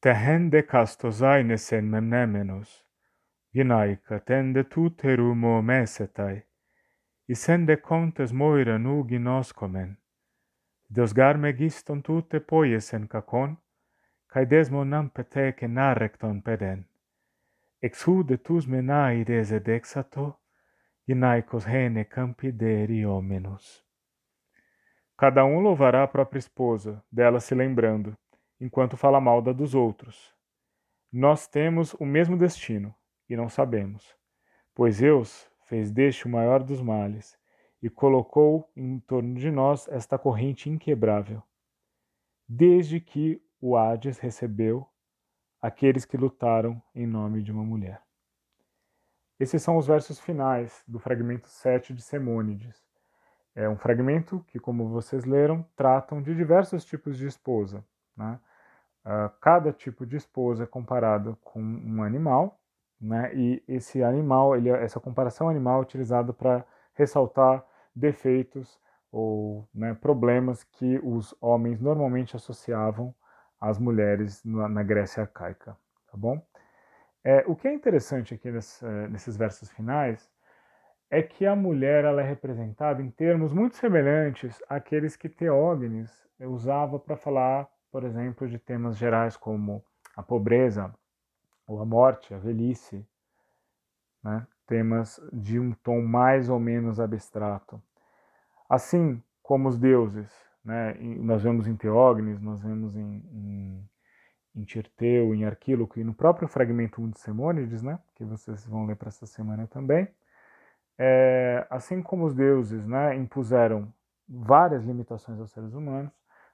tehende kastozaine sen memnemenos. Ginaika tende tuteru mo mesetai. Isende contes moira nu ginoscomen. Deus garme giston tute poiesen cacon, cae desmonam peteke narrecton peden. Exude tus menai ed exato, ginaicos hene campi deri hominus. Cada um louvará a própria esposa, dela se lembrando, enquanto fala mal da dos outros. Nós temos o mesmo destino, e não sabemos, pois Deus fez deste o maior dos males, e colocou em torno de nós esta corrente inquebrável. Desde que o Hades recebeu aqueles que lutaram em nome de uma mulher. Esses são os versos finais do fragmento 7 de Semônides. É um fragmento que, como vocês leram, tratam de diversos tipos de esposa. Né? Uh, cada tipo de esposa é comparado com um animal, né? e esse animal, ele, é, essa comparação animal é utilizada para ressaltar defeitos ou né, problemas que os homens normalmente associavam às mulheres na, na Grécia arcaica. Tá bom? É, o que é interessante aqui nesse, nesses versos finais é que a mulher ela é representada em termos muito semelhantes àqueles que Teógenes usava para falar, por exemplo, de temas gerais como a pobreza, ou a morte, a velhice, né? temas de um tom mais ou menos abstrato. Assim como os deuses, né? nós vemos em Teógenes, nós vemos em, em, em Tirteu, em Arquíloco e no próprio fragmento 1 de Semônides, né? que vocês vão ler para essa semana também, é, assim como os deuses né, impuseram várias limitações aos seres humanos,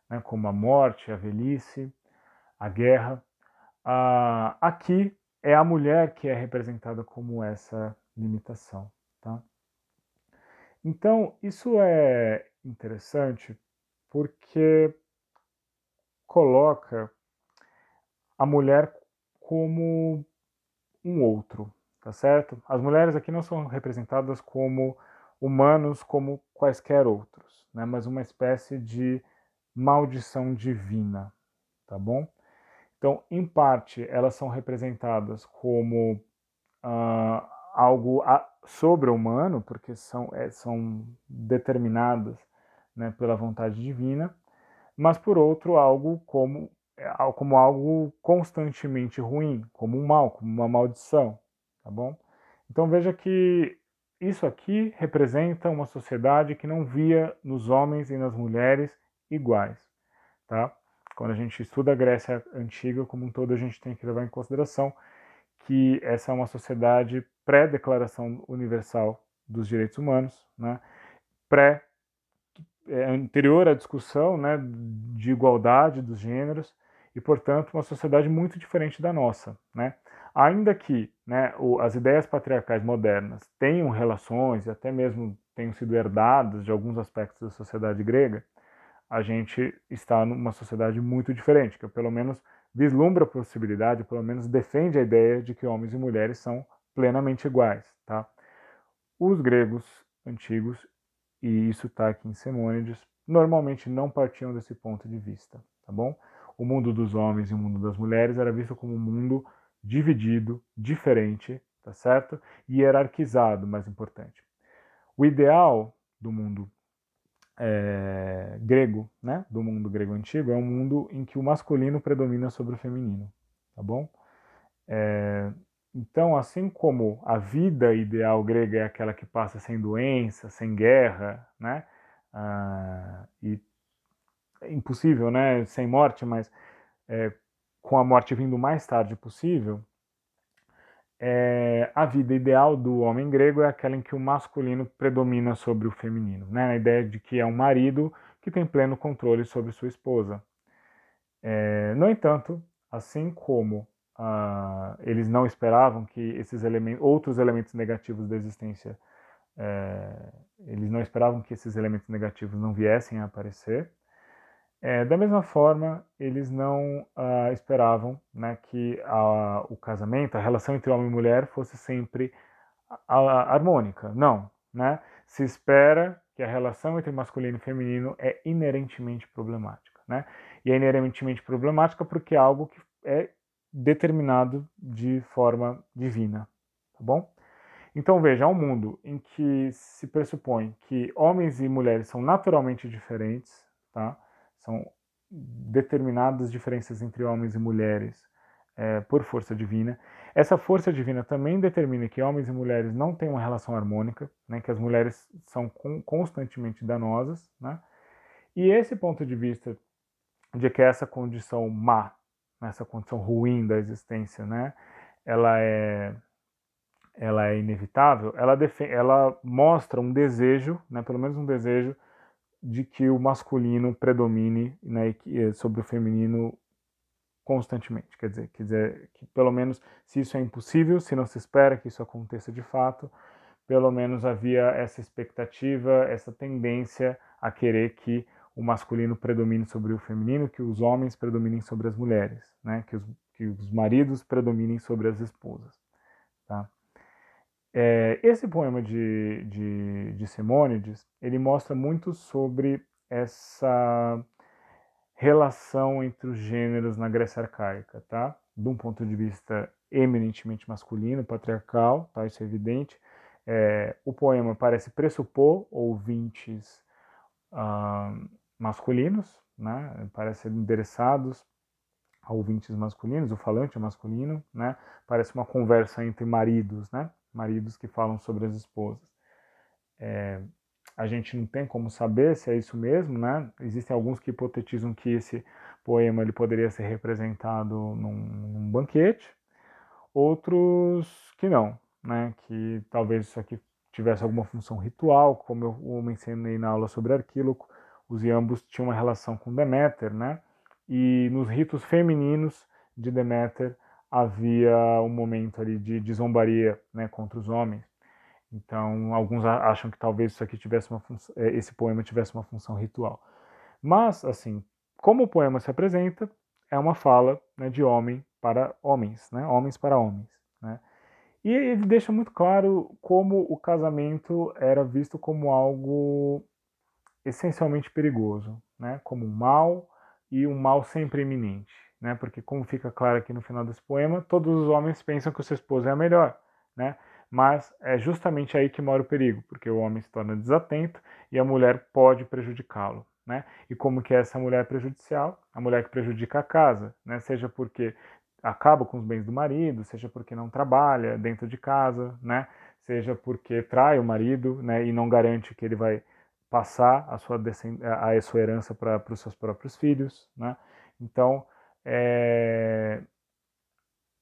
né, como a morte, a velhice, a guerra, ah, aqui é a mulher que é representada como essa limitação. Tá? Então, isso é interessante porque coloca a mulher como um outro, tá certo? As mulheres aqui não são representadas como humanos como quaisquer outros, né? mas uma espécie de maldição divina, tá bom? Então, em parte, elas são representadas como uh, algo sobre-humano, porque são, é, são determinadas né, pela vontade divina, mas por outro, algo como, é, como algo constantemente ruim, como um mal, como uma maldição tá bom? Então veja que isso aqui representa uma sociedade que não via nos homens e nas mulheres iguais, tá? Quando a gente estuda a Grécia antiga como um todo, a gente tem que levar em consideração que essa é uma sociedade pré-declaração universal dos direitos humanos, né? pré é, anterior à discussão né, de igualdade dos gêneros e, portanto, uma sociedade muito diferente da nossa. Né? Ainda que né, o, as ideias patriarcais modernas tenham relações e até mesmo tenham sido herdadas de alguns aspectos da sociedade grega, a gente está numa sociedade muito diferente, que pelo menos vislumbra a possibilidade, pelo menos defende a ideia de que homens e mulheres são plenamente iguais. Tá? Os gregos antigos, e isso está aqui em Semônides, normalmente não partiam desse ponto de vista. Tá bom? O mundo dos homens e o mundo das mulheres era visto como um mundo dividido, diferente, tá certo? E hierarquizado, mais importante. O ideal do mundo é, grego, né, do mundo grego antigo, é um mundo em que o masculino predomina sobre o feminino, tá bom? É, então, assim como a vida ideal grega é aquela que passa sem doença, sem guerra, né, ah, e é impossível, né, sem morte, mas é, com a morte vindo o mais tarde possível, é, a vida ideal do homem grego é aquela em que o masculino predomina sobre o feminino, né? a ideia de que é um marido que tem pleno controle sobre sua esposa. É, no entanto, assim como ah, eles não esperavam que esses elementos, outros elementos negativos da existência, é, eles não esperavam que esses elementos negativos não viessem a aparecer, é, da mesma forma, eles não uh, esperavam né, que a, o casamento, a relação entre homem e mulher fosse sempre a, a, harmônica. Não. Né? Se espera que a relação entre masculino e feminino é inerentemente problemática. Né? E é inerentemente problemática porque é algo que é determinado de forma divina, tá bom? Então veja, há um mundo em que se pressupõe que homens e mulheres são naturalmente diferentes, tá? São determinadas diferenças entre homens e mulheres é, por força divina. Essa força divina também determina que homens e mulheres não têm uma relação harmônica, né, que as mulheres são constantemente danosas. Né? E esse ponto de vista de que essa condição má, essa condição ruim da existência, né, ela é ela é inevitável, ela, ela mostra um desejo, né, pelo menos um desejo de que o masculino predomine né, sobre o feminino constantemente. Quer dizer, quer dizer que pelo menos se isso é impossível, se não se espera que isso aconteça de fato, pelo menos havia essa expectativa, essa tendência a querer que o masculino predomine sobre o feminino, que os homens predominem sobre as mulheres, né? que, os, que os maridos predominem sobre as esposas. É, esse poema de, de, de Simônides, ele mostra muito sobre essa relação entre os gêneros na Grécia arcaica, tá? De um ponto de vista eminentemente masculino, patriarcal, tá? Isso é evidente. É, o poema parece pressupor ouvintes uh, masculinos, né? Parece endereçados a ouvintes masculinos, o falante é masculino, né? Parece uma conversa entre maridos, né? Maridos que falam sobre as esposas. É, a gente não tem como saber se é isso mesmo, né? Existem alguns que hipotetizam que esse poema ele poderia ser representado num, num banquete, outros que não, né? Que talvez isso aqui tivesse alguma função ritual, como eu mencionei na aula sobre Arquíloco, os iambos tinham uma relação com Deméter, né? E nos ritos femininos de Deméter havia um momento ali de, de zombaria né, contra os homens. Então, alguns acham que talvez isso aqui tivesse uma é, esse poema tivesse uma função ritual. Mas, assim, como o poema se apresenta, é uma fala né, de homem para homens, né, homens para homens. Né? E ele deixa muito claro como o casamento era visto como algo essencialmente perigoso, né, como um mal e um mal sempre iminente. Né, porque, como fica claro aqui no final desse poema, todos os homens pensam que o seu esposo é a melhor. Né? mas é justamente aí que mora o perigo, porque o homem se torna desatento e a mulher pode prejudicá-lo. Né? E como que é essa mulher prejudicial? A mulher que prejudica a casa, né? seja porque acaba com os bens do marido, seja porque não trabalha dentro de casa, né? seja porque trai o marido né? e não garante que ele vai passar a sua, a sua herança para os seus próprios filhos. Né? Então, é...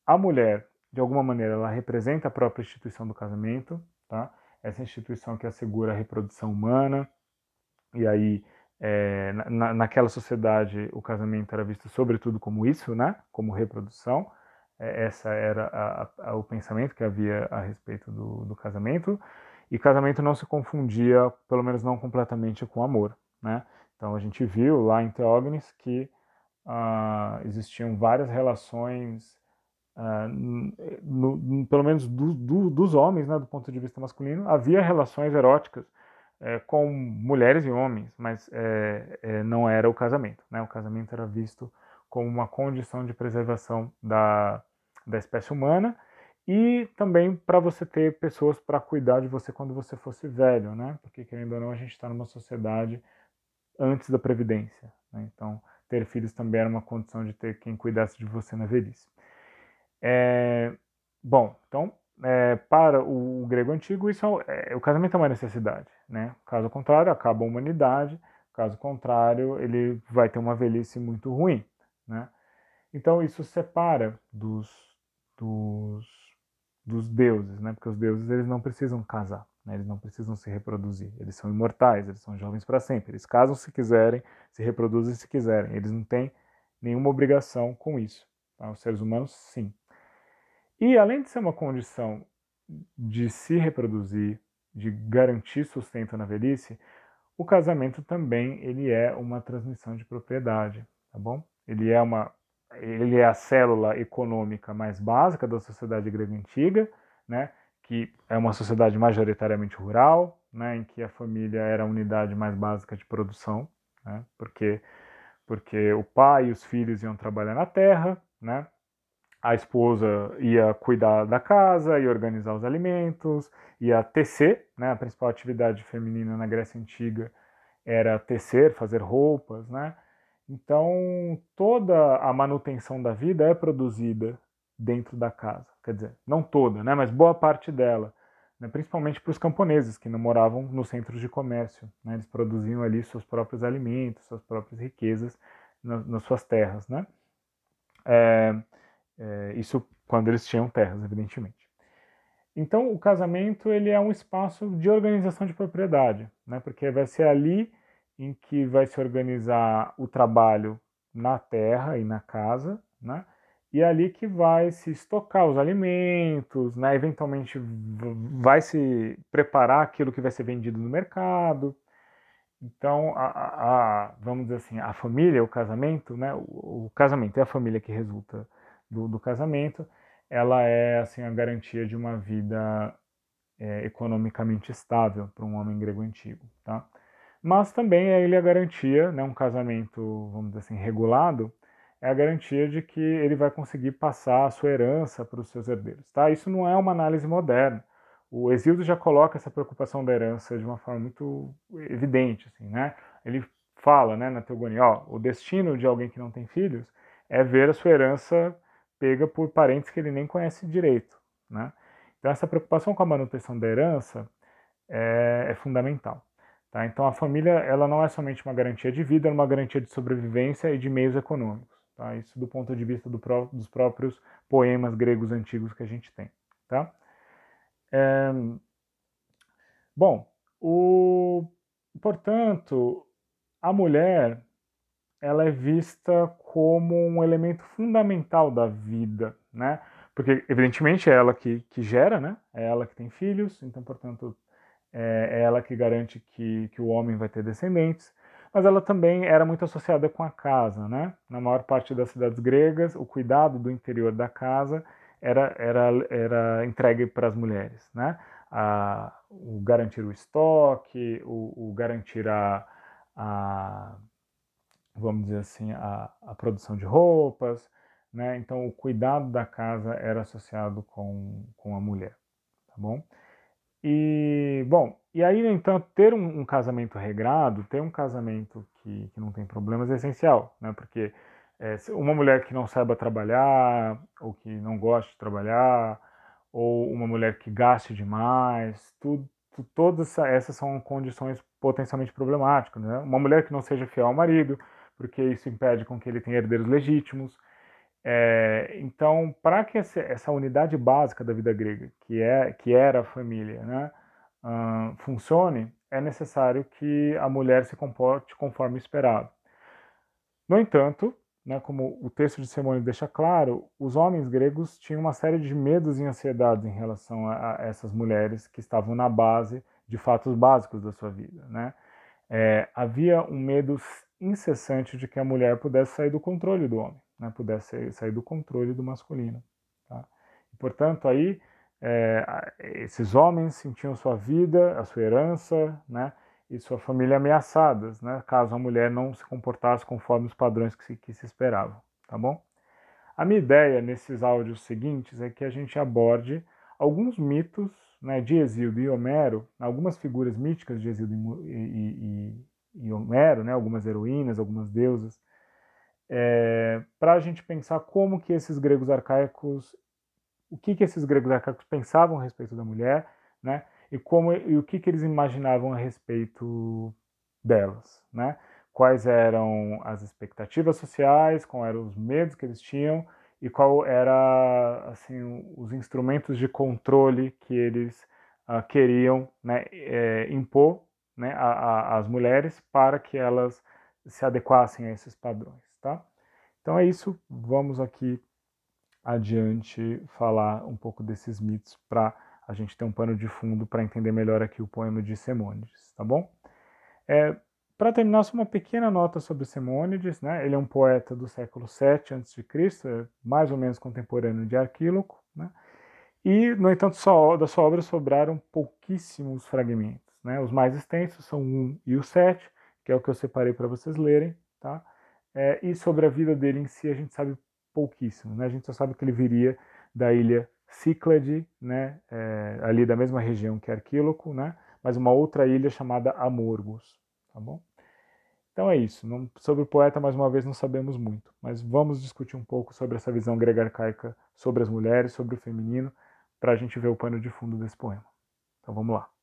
a mulher de alguma maneira, ela representa a própria instituição do casamento, tá? Essa instituição que assegura a reprodução humana, e aí, é, na, naquela sociedade, o casamento era visto sobretudo como isso, né? Como reprodução. É, essa era a, a, o pensamento que havia a respeito do, do casamento. E casamento não se confundia, pelo menos não completamente, com amor, né? Então a gente viu lá em Teógenes que ah, existiam várias relações Uh, no, no, pelo menos do, do, dos homens, né, do ponto de vista masculino, havia relações eróticas é, com mulheres e homens, mas é, é, não era o casamento. Né? O casamento era visto como uma condição de preservação da, da espécie humana e também para você ter pessoas para cuidar de você quando você fosse velho, né? porque querendo ou não a gente está numa sociedade antes da previdência. Né? Então ter filhos também era uma condição de ter quem cuidasse de você na velhice. É, bom, então, é, para o, grego antigo, isso é, é, o casamento é uma necessidade. Né? Caso contrário, acaba a humanidade. Caso contrário, ele vai ter uma velhice muito ruim. Né? Então, isso separa dos, dos, dos deuses, né? porque os deuses eles não precisam casar. Né? Eles não precisam se reproduzir. Eles são imortais, eles são jovens para sempre. Eles casam se quiserem, se reproduzem se quiserem. Eles não têm nenhuma obrigação com isso. Tá? Os seres humanos, sim. E além de ser uma condição de se reproduzir, de garantir sustento na velhice, o casamento também ele é uma transmissão de propriedade, tá bom? Ele é uma ele é a célula econômica mais básica da sociedade grega antiga, né? Que é uma sociedade majoritariamente rural, né? Em que a família era a unidade mais básica de produção, né? Porque porque o pai e os filhos iam trabalhar na terra, né? a esposa ia cuidar da casa, ia organizar os alimentos, ia tecer, né? A principal atividade feminina na Grécia Antiga era tecer, fazer roupas, né? Então, toda a manutenção da vida é produzida dentro da casa. Quer dizer, não toda, né? Mas boa parte dela. Né? Principalmente para os camponeses que não moravam nos centros de comércio. Né? Eles produziam ali seus próprios alimentos, suas próprias riquezas nas, nas suas terras, né? É, é, isso quando eles tinham terras, evidentemente. Então, o casamento ele é um espaço de organização de propriedade, né? porque vai ser ali em que vai se organizar o trabalho na terra e na casa, né? E é ali que vai se estocar os alimentos, né? eventualmente vai se preparar aquilo que vai ser vendido no mercado. Então, a, a, vamos dizer assim, a família, o casamento, né? o, o casamento é a família que resulta do, do casamento, ela é assim a garantia de uma vida é, economicamente estável para um homem grego antigo, tá? Mas também é ele a garantia, né, um casamento, vamos dizer assim, regulado, é a garantia de que ele vai conseguir passar a sua herança para os seus herdeiros, tá? Isso não é uma análise moderna. O Exílio já coloca essa preocupação da herança de uma forma muito evidente, assim, né? Ele fala, né, na Teogonia, ó, o destino de alguém que não tem filhos é ver a sua herança pega por parentes que ele nem conhece direito. Né? Então, essa preocupação com a manutenção da herança é, é fundamental. Tá? Então, a família ela não é somente uma garantia de vida, é uma garantia de sobrevivência e de meios econômicos. Tá? Isso do ponto de vista do pró dos próprios poemas gregos antigos que a gente tem. Tá? É... Bom, o... portanto, a mulher ela é vista como um elemento fundamental da vida, né? Porque, evidentemente, é ela que, que gera, né? É ela que tem filhos, então, portanto, é, é ela que garante que, que o homem vai ter descendentes. Mas ela também era muito associada com a casa, né? Na maior parte das cidades gregas, o cuidado do interior da casa era, era, era entregue para as mulheres, né? A, o garantir o estoque, o, o garantir a, a vamos dizer assim, a, a produção de roupas, né? Então o cuidado da casa era associado com, com a mulher, tá bom? E, bom, e aí, entanto, ter um, um, casamento regrado, ter um casamento que, que não tem problemas é essencial, né? Porque é, uma mulher que não saiba trabalhar, ou que não goste de trabalhar, ou uma mulher que gaste demais, tudo, todas essas são condições potencialmente problemáticas, né? Uma mulher que não seja fiel ao marido, porque isso impede com que ele tenha herdeiros legítimos. É, então, para que essa, essa, unidade básica da vida grega, que, é, que era a família, né, uh, funcione, é necessário que a mulher se comporte conforme esperado. No entanto, né, como o texto de Simone deixa claro, os homens gregos tinham uma série de medos e ansiedades em relação a, a essas mulheres que estavam na base de fatos básicos da sua vida. Né? É, havia um medo incessante de que a mulher pudesse sair do controle do homem, né? pudesse sair do controle do masculino. Tá? Portanto, aí é, esses homens sentiam sua vida, a sua herança, né? e sua família ameaçadas, né? caso a mulher não se comportasse conforme os padrões que se, que se esperavam, tá bom? A minha ideia nesses áudios seguintes é que a gente aborde alguns mitos né, de Exildo e Homero, algumas figuras míticas de Exildo e, e, e Homero, né, algumas heroínas, algumas deusas, é, para a gente pensar como que esses gregos arcaicos, o que que esses gregos arcaicos pensavam a respeito da mulher, né, e como e o que que eles imaginavam a respeito delas, né? Quais eram as expectativas sociais, quais eram os medos que eles tinham e qual era assim os instrumentos de controle que eles uh, queriam né, é, impor né, as mulheres para que elas se adequassem a esses padrões, tá? Então é isso, vamos aqui adiante falar um pouco desses mitos para a gente ter um pano de fundo para entender melhor aqui o poema de Semônides, tá bom? É, para terminar, só uma pequena nota sobre Semônides, né? Ele é um poeta do século VII a.C., é mais ou menos contemporâneo de Arquíloco, né? E, no entanto, só, da sua obra sobraram pouquíssimos fragmentos. Né? Os mais extensos são o 1 e o 7, que é o que eu separei para vocês lerem. Tá? É, e sobre a vida dele em si, a gente sabe pouquíssimo. Né? A gente só sabe que ele viria da ilha Cíclade, né? É, ali da mesma região que Arquíloco, né? mas uma outra ilha chamada Amorgos. Tá bom? Então é isso. Não, sobre o poeta, mais uma vez, não sabemos muito, mas vamos discutir um pouco sobre essa visão grega arcaica sobre as mulheres, sobre o feminino, para a gente ver o pano de fundo desse poema. Então vamos lá.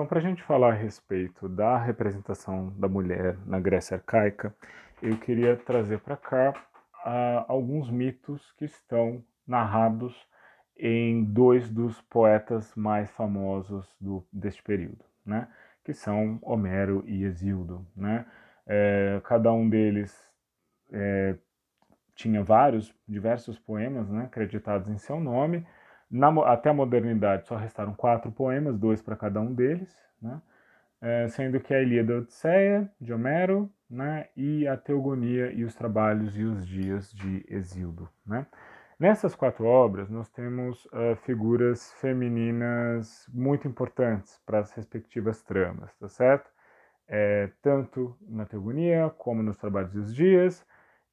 Então, para a gente falar a respeito da representação da mulher na Grécia arcaica, eu queria trazer para cá uh, alguns mitos que estão narrados em dois dos poetas mais famosos do, deste período, né? que são Homero e Hesíodo. Né? É, cada um deles é, tinha vários, diversos poemas né, acreditados em seu nome, na, até a modernidade só restaram quatro poemas, dois para cada um deles, né? é, sendo que a Ilíada Odisseia, de Homero, né? e a Teogonia e os Trabalhos e os Dias de Exildo. Né? Nessas quatro obras, nós temos uh, figuras femininas muito importantes para as respectivas tramas, tá certo? É, tanto na Teogonia como nos Trabalhos e os Dias,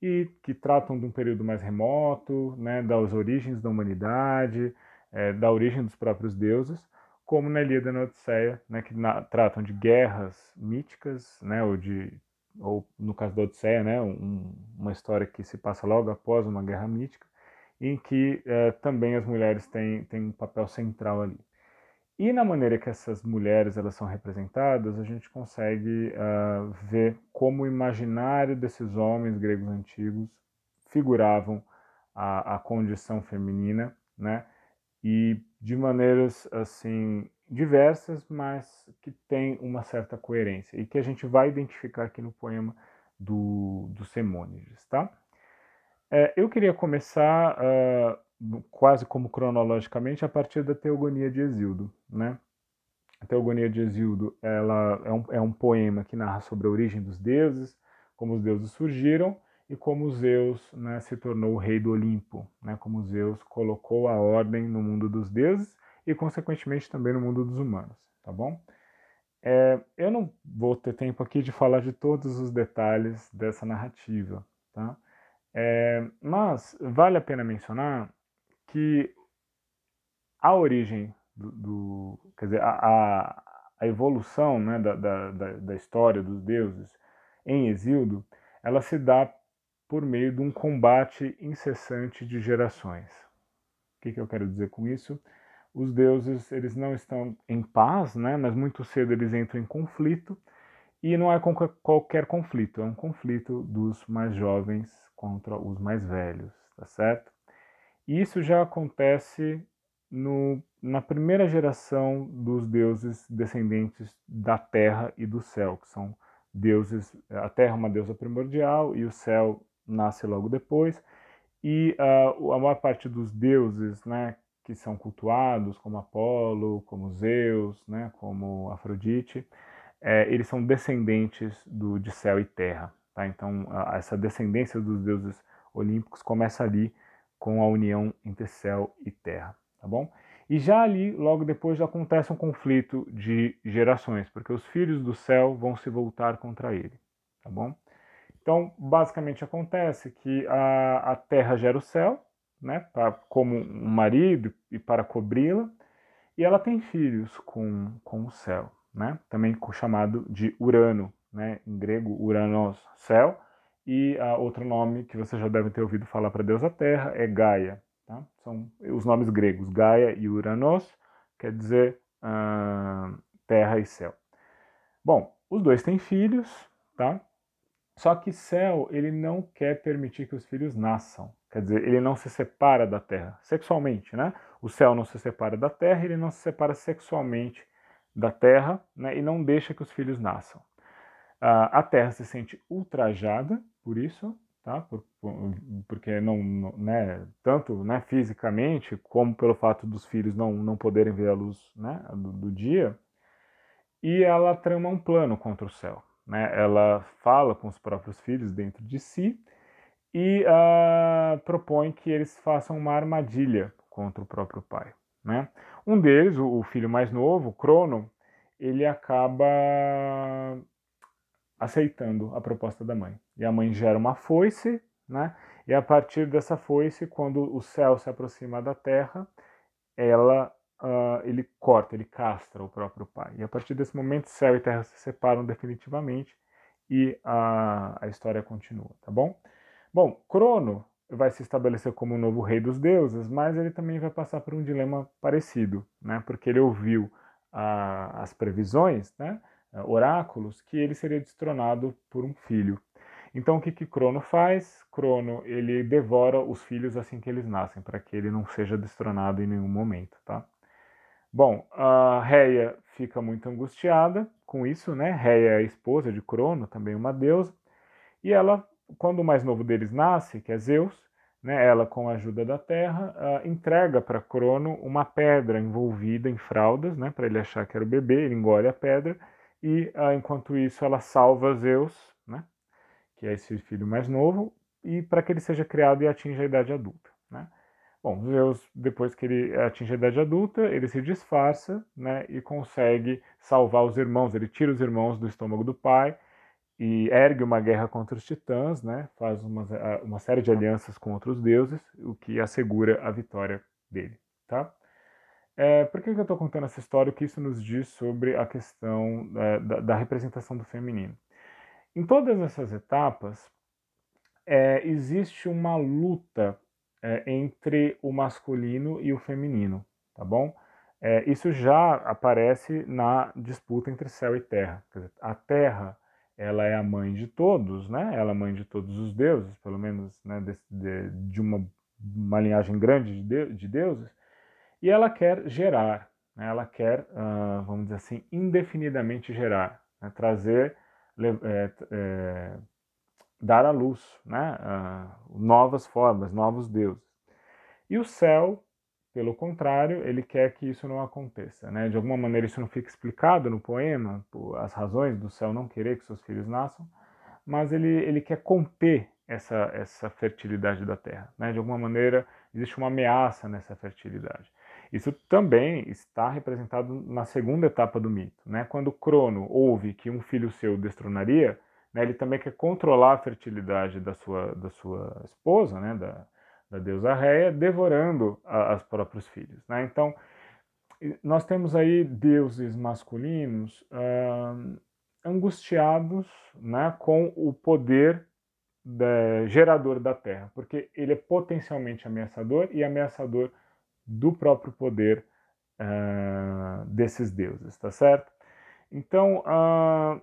e que tratam de um período mais remoto, né, das origens da humanidade, é, da origem dos próprios deuses, como na Ilíada e na Odisseia, né, que na, tratam de guerras míticas, né, ou de ou no caso da Odisseia, né, um, uma história que se passa logo após uma guerra mítica, em que é, também as mulheres têm, têm um papel central ali. E na maneira que essas mulheres elas são representadas, a gente consegue uh, ver como o imaginário desses homens gregos antigos figuravam a, a condição feminina, né? e de maneiras assim diversas, mas que tem uma certa coerência e que a gente vai identificar aqui no poema do, do Semônides, tá? É, eu queria começar uh, quase como cronologicamente a partir da Teogonia de Exildo, né? A Teogonia de Exildo ela é um, é um poema que narra sobre a origem dos deuses, como os deuses surgiram e como Zeus né, se tornou o rei do Olimpo, né, como Zeus colocou a ordem no mundo dos deuses e, consequentemente, também no mundo dos humanos, tá bom? É, eu não vou ter tempo aqui de falar de todos os detalhes dessa narrativa, tá? É, mas vale a pena mencionar que a origem do, do quer dizer, a, a evolução né, da, da, da história dos deuses em Exildo, ela se dá por meio de um combate incessante de gerações. O que, que eu quero dizer com isso? Os deuses eles não estão em paz, né? mas muito cedo eles entram em conflito, e não é qualquer conflito, é um conflito dos mais jovens contra os mais velhos, tá certo? E isso já acontece no, na primeira geração dos deuses descendentes da terra e do céu, que são deuses, a terra é uma deusa primordial e o céu nasce logo depois, e uh, a maior parte dos deuses né, que são cultuados, como Apolo, como Zeus, né, como Afrodite, é, eles são descendentes do, de céu e terra. Tá? Então, a, essa descendência dos deuses olímpicos começa ali com a união entre céu e terra. Tá bom? E já ali, logo depois, acontece um conflito de gerações, porque os filhos do céu vão se voltar contra ele. Tá bom? Então, basicamente acontece que a, a terra gera o céu, né, pra, como um marido e para cobri-la, e ela tem filhos com, com o céu, né, também chamado de Urano, né, em grego Uranos, céu, e a outro nome que você já deve ter ouvido falar para Deus a Terra é Gaia. Tá? São os nomes gregos, Gaia e Uranos, quer dizer uh, terra e céu. Bom, os dois têm filhos, tá? Só que céu, ele não quer permitir que os filhos nasçam. Quer dizer, ele não se separa da terra, sexualmente, né? O céu não se separa da terra, ele não se separa sexualmente da terra, né? E não deixa que os filhos nasçam. Uh, a terra se sente ultrajada por isso, tá? Por, por, porque não, não, né? Tanto, né? Fisicamente, como pelo fato dos filhos não, não poderem ver a luz, né? do, do dia. E ela trama um plano contra o céu. Né? Ela fala com os próprios filhos dentro de si e uh, propõe que eles façam uma armadilha contra o próprio pai. Né? Um deles, o, filho mais novo, Crono, ele acaba aceitando a proposta da mãe. E a mãe gera uma foice, né? E a partir dessa foice, quando o céu se aproxima da terra, ela uh, ele corta, ele castra o próprio pai. E a partir desse momento, céu e terra se separam definitivamente e a, a história continua, tá bom? Bom, Crono vai se estabelecer como o novo rei dos deuses, mas ele também vai passar por um dilema parecido, né? Porque ele ouviu a, as previsões, né? Oráculos, que ele seria destronado por um filho. Então o que que Crono faz? Crono ele devora os filhos assim que eles nascem, para que ele não seja destronado em nenhum momento, tá? Bom, a Reia fica muito angustiada com isso, né? Reia é a esposa de Crono, também uma deusa, e ela, quando o mais novo deles nasce, que é Zeus, né, ela com a ajuda da Terra uh, entrega para Crono uma pedra envolvida em fraldas, né, para ele achar que era o bebê, ele engole a pedra e uh, enquanto isso ela salva Zeus, né, que é esse filho mais novo, e para que ele seja criado e atinja a idade adulta. Né. Bom, Zeus, depois que ele atinge a idade adulta, ele se disfarça né, e consegue salvar os irmãos. Ele tira os irmãos do estômago do pai e ergue uma guerra contra os titãs, né, faz uma, uma série de alianças com outros deuses, o que assegura a vitória dele. Tá? É, por que, que eu estou contando essa história? O que isso nos diz sobre a questão é, da, da, representação do feminino? Em todas essas etapas, é, existe uma luta é, entre o masculino e o feminino, tá bom? É, isso já aparece na disputa entre céu e terra. Dizer, a terra ela é a mãe de todos, né? Ela é a mãe de todos os deuses, pelo menos né, de, de, de uma, uma linhagem grande de, de, de deuses, e ela quer gerar, né? ela quer, uh, vamos dizer assim, indefinidamente gerar, né? trazer, é, é, dar à luz né, uh, novas formas, novos deuses. E o céu, pelo contrário, ele quer que isso não aconteça. Né? De alguma maneira isso não fica explicado no poema, as razões do céu não querer que seus filhos nasçam, mas ele, ele quer conter essa, essa fertilidade da terra. Né? De alguma maneira existe uma ameaça nessa fertilidade. Isso também está representado na segunda etapa do mito. Né? Quando Crono ouve que um filho seu destronaria, né, ele também quer controlar a fertilidade da sua, da sua esposa, né, da, da deusa Réia, devorando a, as próprios filhos. Né? Então, nós temos aí deuses masculinos uh, angustiados né, com o poder da, gerador da Terra, porque ele é potencialmente ameaçador e ameaçador do próprio poder uh, desses deuses, tá certo? Então, uh,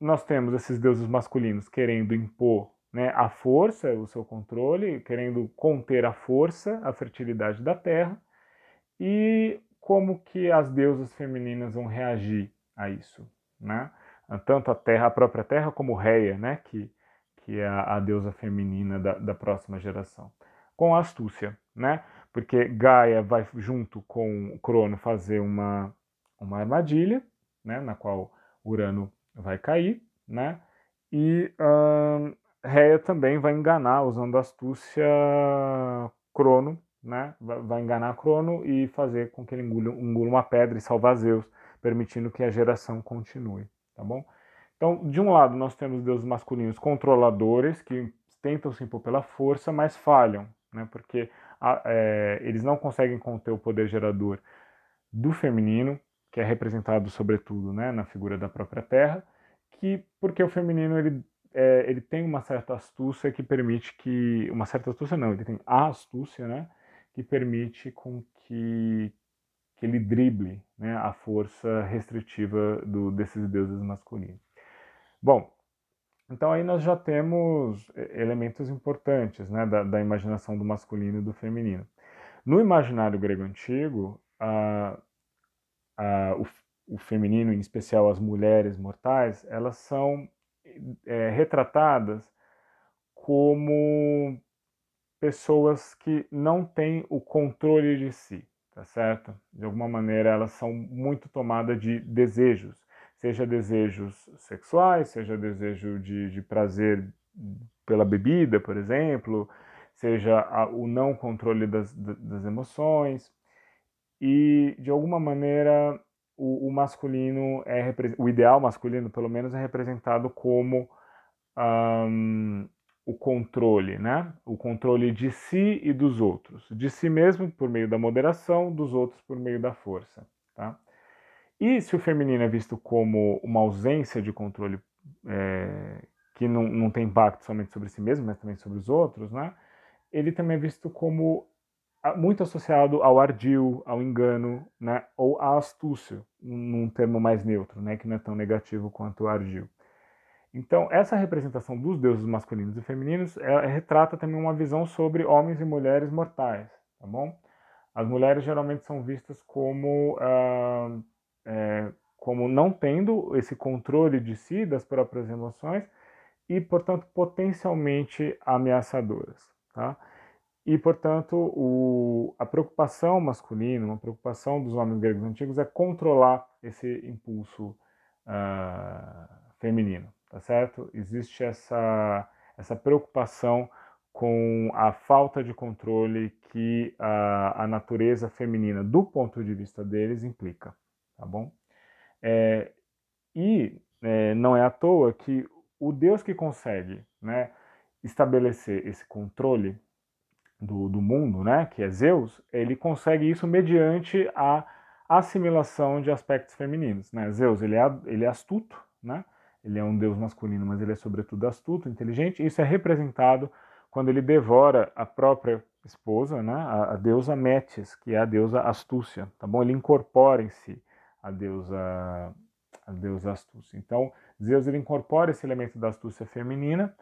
nós temos esses deuses masculinos querendo impor né, a força, o seu controle, querendo conter a força, a fertilidade da terra, e como que as deusas femininas vão reagir a isso, né? Tanto a terra, a própria terra, como Reia, né, que, que é a, a deusa feminina da, da próxima geração. Com astúcia, né? Porque Gaia vai junto com Crono fazer uma, uma armadilha, né, na qual Urano vai cair, né? E Reia também vai enganar, usando astúcia, Crono, né? Vai enganar Crono e fazer com que ele engula, uma pedra e salvar Zeus, permitindo que a geração continue, tá bom? Então, de um lado, nós temos deuses masculinos controladores que tentam se impor pela força, mas falham, né? Porque é, eles não conseguem conter o poder gerador do feminino, que é representado sobretudo né, na figura da própria Terra, que porque o feminino ele, é, ele tem uma certa astúcia que permite que uma certa astúcia não, ele tem a astúcia, né, que permite com que que ele drible né, a força restritiva do, desses deuses masculinos. Bom, então aí nós já temos é, elementos importantes né, da, da imaginação do masculino e do feminino. No imaginário grego antigo, a, o, o, feminino, em especial as mulheres mortais, elas são é, retratadas como pessoas que não têm o controle de si, tá certo? De alguma maneira elas são muito tomadas de desejos, seja desejos sexuais, seja desejo de, de prazer pela bebida, por exemplo, seja a, o não controle das, das emoções. E, de alguma maneira, o, o masculino é o ideal masculino, pelo menos, é representado como um, o controle, né? O controle de si e dos outros, de si mesmo por meio da moderação, dos outros por meio da força, tá? E se o feminino é visto como uma ausência de controle é, que não, não tem impacto somente sobre si mesmo, mas também sobre os outros, né? Ele também é visto como muito associado ao ardil, ao engano, né? Ou à astúcia, num termo mais neutro, né? Que não é tão negativo quanto o ardil. Então, essa representação dos deuses masculinos e femininos retrata também uma visão sobre homens e mulheres mortais, tá bom? As mulheres geralmente são vistas como ah, é, como não tendo esse controle de si, das próprias emoções, e, portanto, potencialmente ameaçadoras. Tá? E, portanto, o, a preocupação masculina, uma preocupação dos homens gregos antigos é controlar esse impulso uh, feminino, tá certo? Existe essa, essa preocupação com a falta de controle que a, a natureza feminina, do ponto de vista deles, implica tá bom? É, e é, não é à toa que o Deus que consegue né, estabelecer esse controle do, do mundo, né, que é Zeus, ele consegue isso mediante a assimilação de aspectos femininos. Né? Zeus ele é, ele é astuto, né? ele é um deus masculino, mas ele é sobretudo astuto, inteligente. Isso é representado quando ele devora a própria esposa, né? a, a deusa Metis, que é a deusa astúcia. Tá bom? Ele incorpora em si a deusa, a deusa astúcia. Então, Zeus ele incorpora esse elemento da astúcia feminina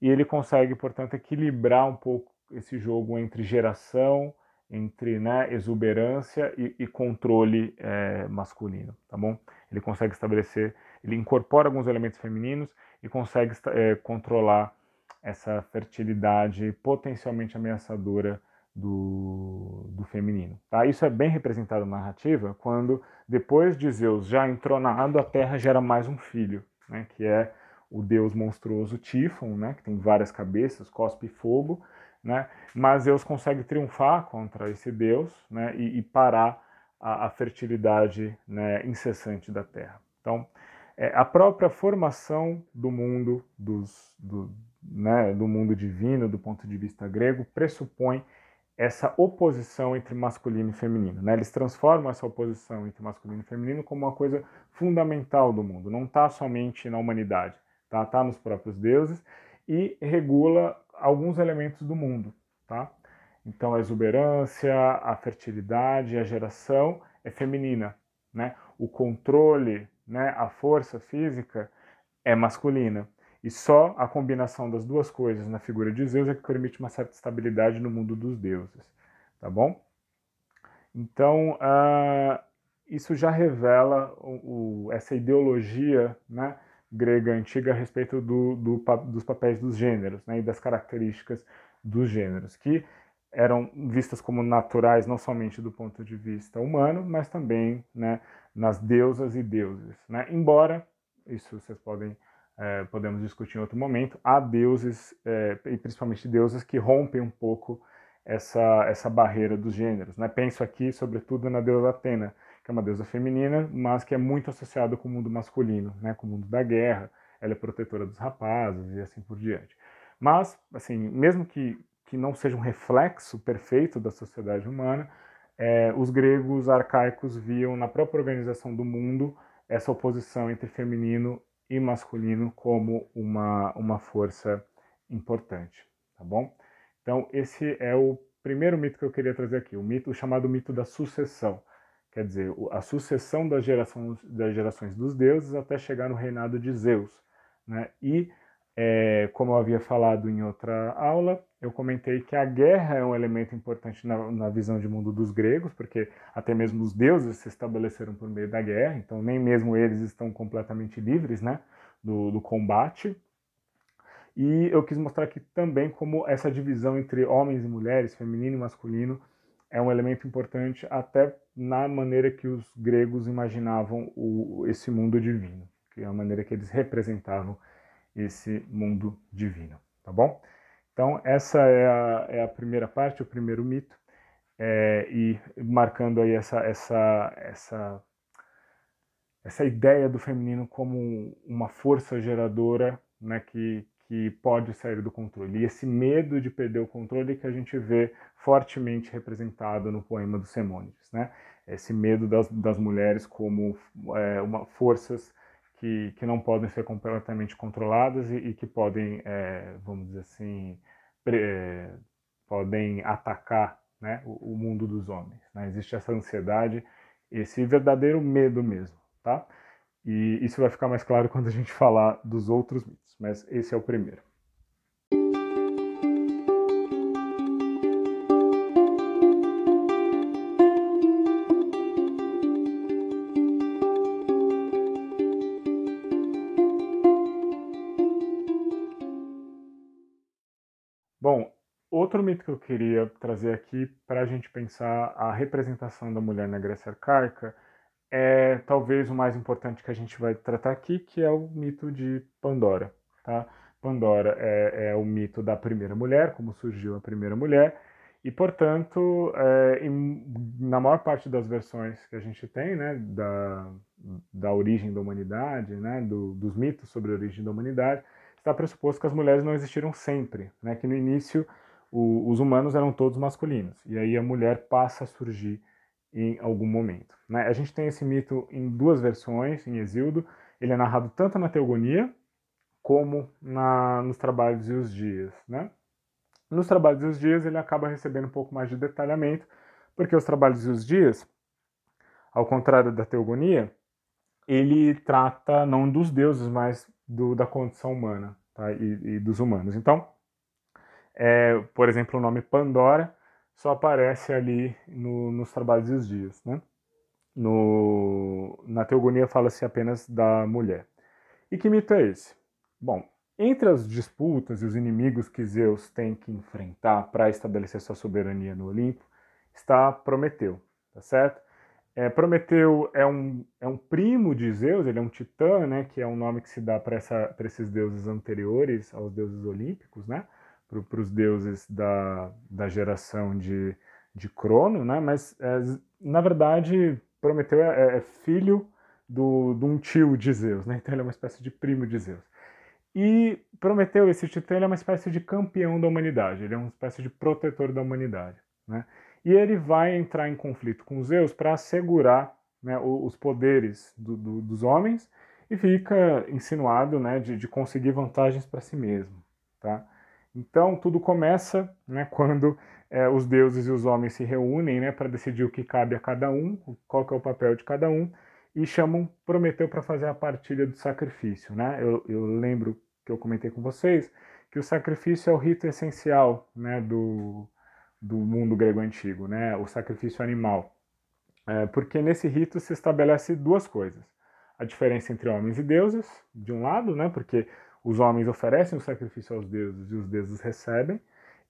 e ele consegue, portanto, equilibrar um pouco esse jogo entre geração, entre né, exuberância e, e controle é, masculino, tá bom? Ele consegue estabelecer, ele incorpora alguns elementos femininos e consegue é, controlar essa fertilidade potencialmente ameaçadora do, do feminino. Tá? Isso é bem representado na narrativa quando, depois de Zeus já entronado, a Terra gera mais um filho, né, que é o deus monstruoso Tifon, né, que tem várias cabeças, cospe fogo, né, mas Zeus consegue triunfar contra esse deus né, e, e parar a, a fertilidade né, incessante da Terra. Então, é, a própria formação do mundo, dos, do, né, do mundo divino, do ponto de vista grego, pressupõe essa oposição entre masculino e feminino. Né? Eles transformam essa oposição entre masculino e feminino como uma coisa fundamental do mundo, não está somente na humanidade, está tá nos próprios deuses e regula alguns elementos do mundo. Tá? Então a exuberância, a fertilidade, a geração é feminina. Né? O controle, né, a força física é masculina. E só a combinação das duas coisas na figura de Zeus é que permite uma certa estabilidade no mundo dos deuses, tá bom? Então, uh, isso já revela o, o, essa ideologia né, grega antiga a respeito do, do, dos papéis dos gêneros né, e das características dos gêneros, que eram vistas como naturais não somente do ponto de vista humano, mas também né, nas deusas e deuses. Né? Embora, isso vocês podem é, podemos discutir em outro momento, há deuses, é, e principalmente deuses, que rompem um pouco essa, essa barreira dos gêneros. Né? Penso aqui, sobretudo, na deusa Atena, que é uma deusa feminina, mas que é muito associada com o mundo masculino, né? com o mundo da guerra, ela é protetora dos rapazes e assim por diante. Mas, assim, mesmo que, que não seja um reflexo perfeito da sociedade humana, é, os gregos arcaicos viam na própria organização do mundo essa oposição entre feminino e masculino como uma, uma força importante, tá bom? Então, esse é o primeiro mito que eu queria trazer aqui, o mito o chamado mito da sucessão. Quer dizer, a sucessão das gerações, das gerações dos deuses até chegar no reinado de Zeus. Né? E, é, como eu havia falado em outra aula, eu comentei que a guerra é um elemento importante na, na, visão de mundo dos gregos, porque até mesmo os deuses se estabeleceram por meio da guerra, então nem mesmo eles estão completamente livres né, do, do combate. E eu quis mostrar aqui também como essa divisão entre homens e mulheres, feminino e masculino, é um elemento importante até na maneira que os gregos imaginavam o, esse mundo divino, que é a maneira que eles representavam esse mundo divino, tá bom? Então, essa é a, é a primeira parte, o primeiro mito, é, e marcando aí essa, essa, essa, essa ideia do feminino como uma força geradora né, que, que pode sair do controle. E esse medo de perder o controle que a gente vê fortemente representado no poema dos Semônides. Né? Esse medo das, das mulheres como é, uma, forças que, que não podem ser completamente controladas e, e que podem, é, vamos dizer assim, pre, é, podem atacar né, o, o, mundo dos homens. Né? Existe essa ansiedade, esse verdadeiro medo mesmo, tá? E isso vai ficar mais claro quando a gente falar dos outros mitos, mas esse é o primeiro. Bom, outro mito que eu queria trazer aqui para a gente pensar a representação da mulher na Grécia arcaica é talvez o mais importante que a gente vai tratar aqui, que é o mito de Pandora. Tá? Pandora é, é o mito da primeira mulher, como surgiu a primeira mulher, e portanto, é, em, na maior parte das versões que a gente tem, né, da, da origem da humanidade, né, do, dos mitos sobre a origem da humanidade, está pressuposto que as mulheres não existiram sempre, né? que no início o, os humanos eram todos masculinos, e aí a mulher passa a surgir em algum momento. Né? A gente tem esse mito em duas versões, em Exildo, ele é narrado tanto na Teogonia como na, nos Trabalhos e os Dias. Né? Nos Trabalhos e os Dias ele acaba recebendo um pouco mais de detalhamento, porque os Trabalhos e os Dias, ao contrário da Teogonia, ele trata não dos deuses, mas do, da condição humana tá? e, e, dos humanos. Então, é, por exemplo, o nome Pandora só aparece ali no, nos trabalhos dos dias. Né? No, na teogonia fala-se apenas da mulher. E que mito é esse? Bom, entre as disputas e os inimigos que Zeus tem que enfrentar para estabelecer sua soberania no Olimpo, está Prometeu, tá certo? É, Prometeu é um, é um primo de Zeus, ele é um titã, né, que é um nome que se dá para esses deuses anteriores aos deuses olímpicos, né, para os deuses da, da geração de, de Crono, né, mas é, na verdade Prometeu é, é filho do, de um tio de Zeus, né, então ele é uma espécie de primo de Zeus. E Prometeu, esse titã, ele é uma espécie de campeão da humanidade, ele é uma espécie de protetor da humanidade, né, e ele vai entrar em conflito com Zeus para assegurar né, os poderes do, do, dos homens e fica insinuado né, de, de conseguir vantagens para si mesmo. Tá? Então tudo começa né, quando é, os deuses e os homens se reúnem né, para decidir o que cabe a cada um, qual é o papel de cada um, e chamam Prometeu para fazer a partilha do sacrifício. Né? Eu, eu, lembro que eu comentei com vocês que o sacrifício é o rito essencial né, do, do mundo grego antigo, né? o sacrifício animal. É, porque nesse rito se estabelece duas coisas. A diferença entre homens e deuses, de um lado, né? porque os homens oferecem o sacrifício aos deuses e os deuses recebem,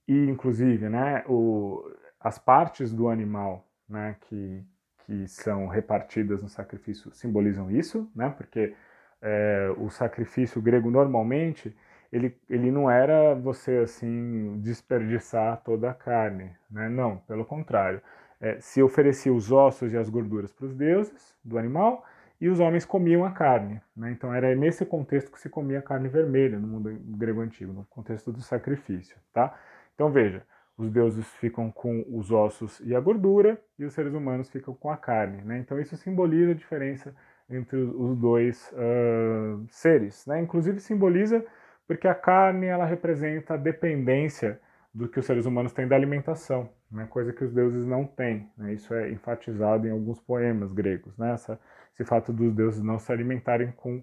e inclusive né, o, as partes do animal né, que, que são repartidas no sacrifício simbolizam isso, né, porque é, o sacrifício grego normalmente ele, ele não era você assim desperdiçar toda a carne, né? Não, pelo contrário. É, se oferecia os ossos e as gorduras para os deuses do animal e os homens comiam a carne. Né? Então era nesse contexto que se comia a carne vermelha no mundo grego antigo, no contexto do sacrifício, tá? Então veja, os deuses ficam com os ossos e a gordura e os seres humanos ficam com a carne, né? Então isso simboliza a diferença entre os dois uh, seres, né? Inclusive simboliza porque a carne ela representa a dependência do que os seres humanos têm da alimentação, né? coisa que os deuses não têm. Né? Isso é enfatizado em alguns poemas gregos, né? Essa, esse fato dos deuses não se alimentarem com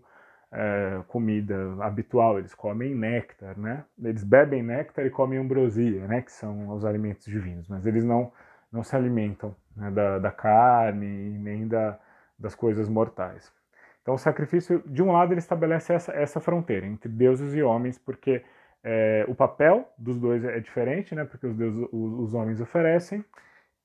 é, comida habitual, eles comem néctar, né? eles bebem néctar e comem ambrosia, né? que são os alimentos divinos, mas eles não, não se alimentam né? da, da carne nem da, das coisas mortais. Então, o sacrifício, de um lado, ele estabelece essa, essa fronteira entre deuses e homens, porque é, o papel dos dois é diferente, né? Porque os, deuses, os, os homens oferecem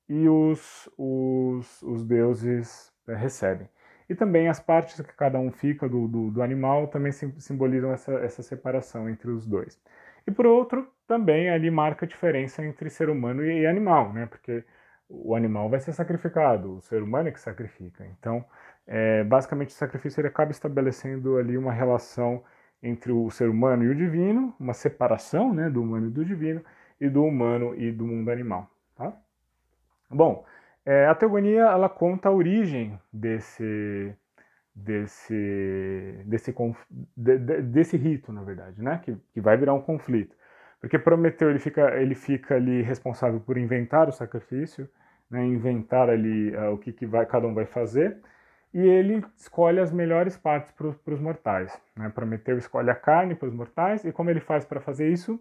e os, os, os deuses é, recebem. E também as partes que cada um fica do, do, do animal também simbolizam essa, essa separação entre os dois. E E por outro, também ali marca a diferença entre ser humano e animal, né? Porque o animal vai ser sacrificado, o ser humano é que sacrifica. Então, é, basicamente, o sacrifício ele acaba estabelecendo ali uma relação entre o ser humano e o divino, uma separação né, do humano e do divino, e do humano e do mundo animal. Tá? Bom, é, a teogonia ela conta a origem desse, desse, desse, de, de, desse rito, na verdade, né, que, que vai virar um conflito. Porque Prometeu ele fica, ele fica ali responsável por inventar o sacrifício, né, inventar ali uh, o que, que vai, cada um vai fazer, e ele escolhe as melhores partes para os mortais. Né? Prometeu escolhe a carne para os mortais, e como ele faz para fazer isso?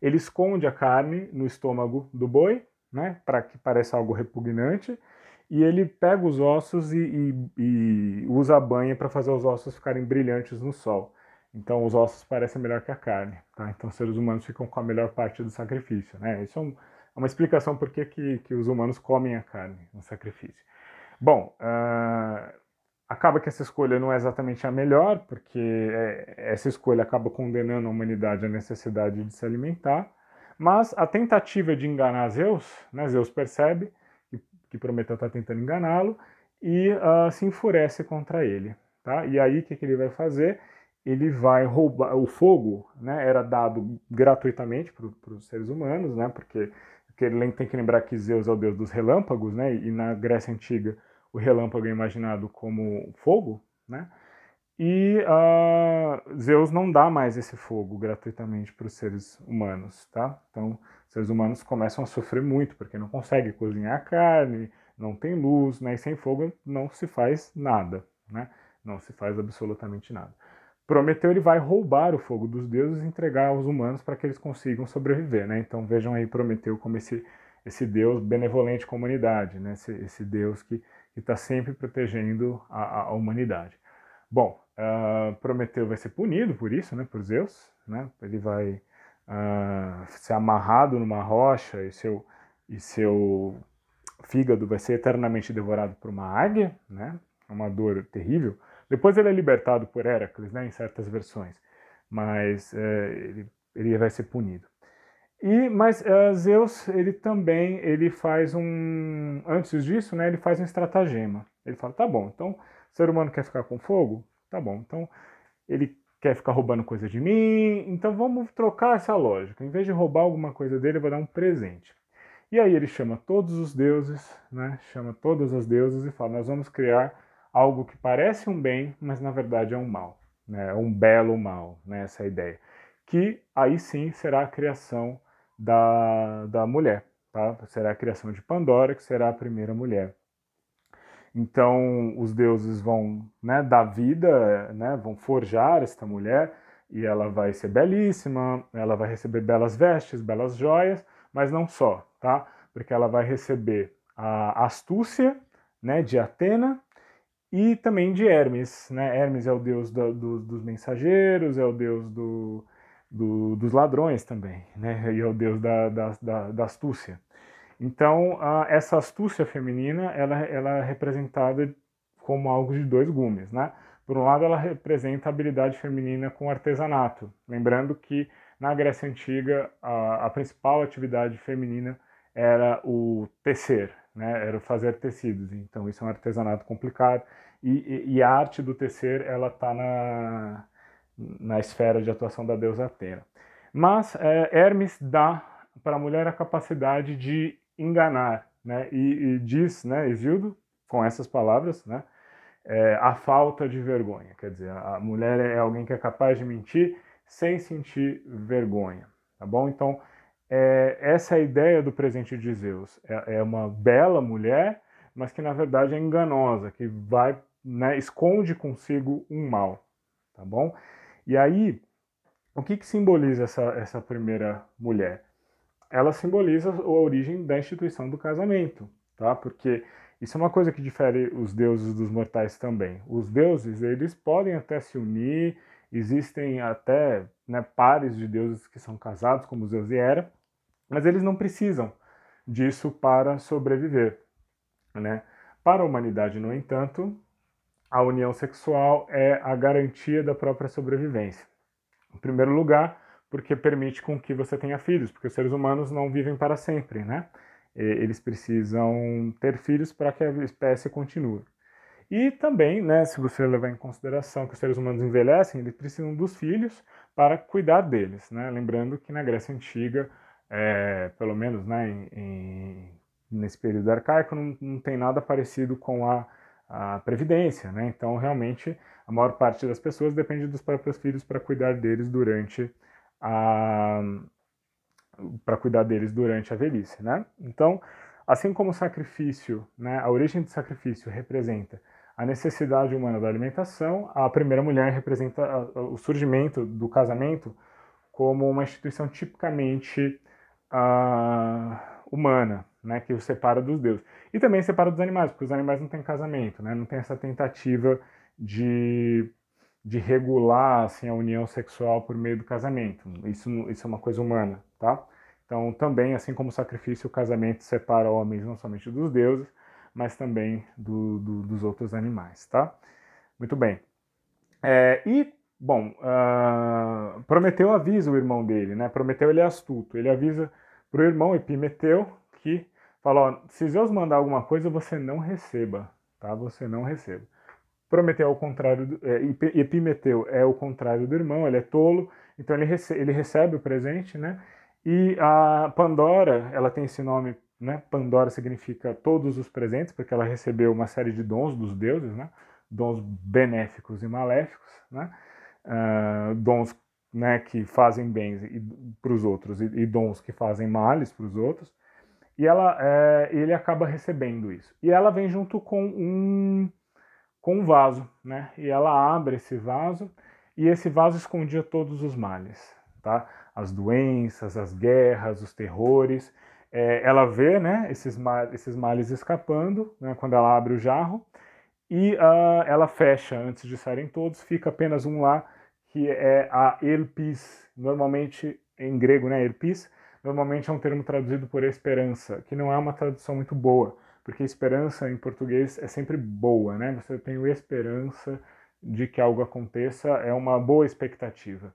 Ele esconde a carne no estômago do boi, né? para que pareça algo repugnante, e ele pega os ossos e, e, e usa a banha para fazer os ossos ficarem brilhantes no sol. Então os ossos parecem melhor que a carne. Tá? Então os seres humanos ficam com a melhor parte do sacrifício. Né? Isso é, um, é uma explicação por que, que, que os humanos comem a carne no sacrifício. Bom, uh, acaba que essa escolha não é exatamente a melhor, porque é, essa escolha acaba condenando a humanidade à necessidade de se alimentar, mas a tentativa de enganar Zeus, né, Zeus percebe que, que Prometeu está tentando enganá-lo e uh, se enfurece contra ele. Tá? E aí o que, que ele vai fazer? Ele vai roubar. O fogo né, era dado gratuitamente para os seres humanos, né, porque porque ele tem que lembrar que Zeus é o deus dos relâmpagos, né? E na Grécia Antiga o relâmpago é imaginado como fogo, né? E uh, Zeus não dá mais esse fogo gratuitamente para os seres humanos, tá? Então, os seres humanos começam a sofrer muito, porque não conseguem cozinhar carne, não tem luz, né? E sem fogo não se faz nada, né? Não se faz absolutamente nada. Prometeu ele vai roubar o fogo dos deuses e entregar aos humanos para que eles consigam sobreviver, né? Então vejam aí Prometeu como esse esse Deus benevolente com a humanidade, né? Esse, esse Deus que está sempre protegendo a, a, humanidade. Bom, uh, Prometeu vai ser punido por isso, né? Por Zeus, né? Ele vai uh, ser amarrado numa rocha e seu e seu fígado vai ser eternamente devorado por uma águia, né? Uma dor terrível. Depois ele é libertado por Heracles, né, em certas versões, mas é, ele, ele vai ser punido. E mas uh, Zeus ele também ele faz um antes disso, né, ele faz um estratagema. Ele fala, tá bom, então o ser humano quer ficar com fogo, tá bom, então ele quer ficar roubando coisa de mim, então vamos trocar essa lógica. Em vez de roubar alguma coisa dele, eu vou dar um presente. E aí ele chama todos os deuses, né, chama todas as deusas e fala, nós vamos criar algo que parece um bem, mas na verdade é um mal, né? É um belo mal, né? essa ideia. Que aí sim será a criação da, da mulher, tá? será a criação de Pandora, que será a primeira mulher. Então os deuses vão né, dar vida, né, vão forjar esta mulher e ela vai ser belíssima, ela vai receber belas vestes, belas joias, mas não só, tá? Porque ela vai receber a astúcia né, de Atena e também de Hermes. Né? Hermes é o deus do, do, dos mensageiros, é o deus do, dos ladrões também, né? e é o deus da, da, da astúcia. Então, a, essa astúcia feminina ela, ela é representada como algo de dois gumes. Né? Por um lado, ela representa a habilidade feminina com artesanato, lembrando que na Grécia Antiga a, a principal atividade feminina era o tecer, né? era fazer tecidos. Então isso é um artesanato complicado e, e, a arte do tecer ela está na, na esfera de atuação da deusa Atena. Mas é, Hermes dá para a mulher a capacidade de enganar, né? E, e diz, né, Exildo, com essas palavras, né, é, a falta de vergonha. Quer dizer, a mulher é alguém que é capaz de mentir sem sentir vergonha, tá bom? Então é, essa é a ideia do presente de Zeus. É, é, uma bela mulher, mas que na verdade é enganosa, que vai, né, esconde consigo um mal, tá bom? E aí, o que, que simboliza essa, essa primeira mulher? Ela simboliza a origem da instituição do casamento, tá? Porque isso é uma coisa que difere os deuses dos mortais também. Os deuses, eles podem até se unir, existem até né, pares de deuses que são casados, como Zeus e Hera, mas eles não precisam disso para sobreviver. Né? Para a humanidade, no entanto, a união sexual é a garantia da própria sobrevivência. Em primeiro lugar, porque permite com que você tenha filhos, porque os seres humanos não vivem para sempre, né? Eles precisam ter filhos para que a espécie continue. E também, né, se você levar em consideração que os seres humanos envelhecem, eles precisam dos filhos para cuidar deles, né? Lembrando que na Grécia Antiga, é, pelo menos né, em, em, nesse período arcaico, não, não, tem nada parecido com a, a Previdência, né? Então, realmente, a maior parte das pessoas depende dos próprios filhos para cuidar deles durante a para cuidar deles durante a velhice, né? Então, assim como o sacrifício, né, a origem do sacrifício representa a necessidade humana da alimentação, a primeira mulher representa o surgimento do casamento como uma instituição tipicamente uh, humana, né, que o separa dos deuses. E também separa dos animais, porque os animais não têm casamento, né, não tem essa tentativa de, de regular assim, a união sexual por meio do casamento. Isso, isso é uma coisa humana, tá? Então, também, assim como o sacrifício, o casamento separa homens não somente dos deuses, mas também do, do, dos outros animais, tá? Muito bem. É, e, bom, uh, Prometeu avisa o irmão dele, né? Prometeu ele é astuto. Ele avisa para o irmão Epimeteu que fala, ó, se Zeus mandar alguma coisa, você não receba, tá? Você não receba. Prometeu ao contrário, do, é, Epimeteu é o contrário do irmão, ele é tolo, então ele, ele recebe o presente, né? E a Pandora, ela tem esse nome né? Pandora significa todos os presentes, porque ela recebeu uma série de dons dos deuses, né? dons benéficos e maléficos, né? Uh, dons né, que fazem bens para os outros e, e, dons que fazem males para os outros. E ela, é, ele acaba recebendo isso. E ela vem junto com um, com um vaso, né? E ela abre esse vaso e esse vaso escondia todos os males, tá? As doenças, as guerras, os terrores é, ela vê né, esses, esses males escapando né, quando ela abre o jarro e uh, ela fecha antes de saírem todos, fica apenas um lá que é a elpis, normalmente em grego, né, elpis, normalmente é um termo traduzido por esperança, que não é uma tradução muito boa, porque esperança em português é sempre boa, né? Você tem esperança de que algo aconteça, é uma boa expectativa.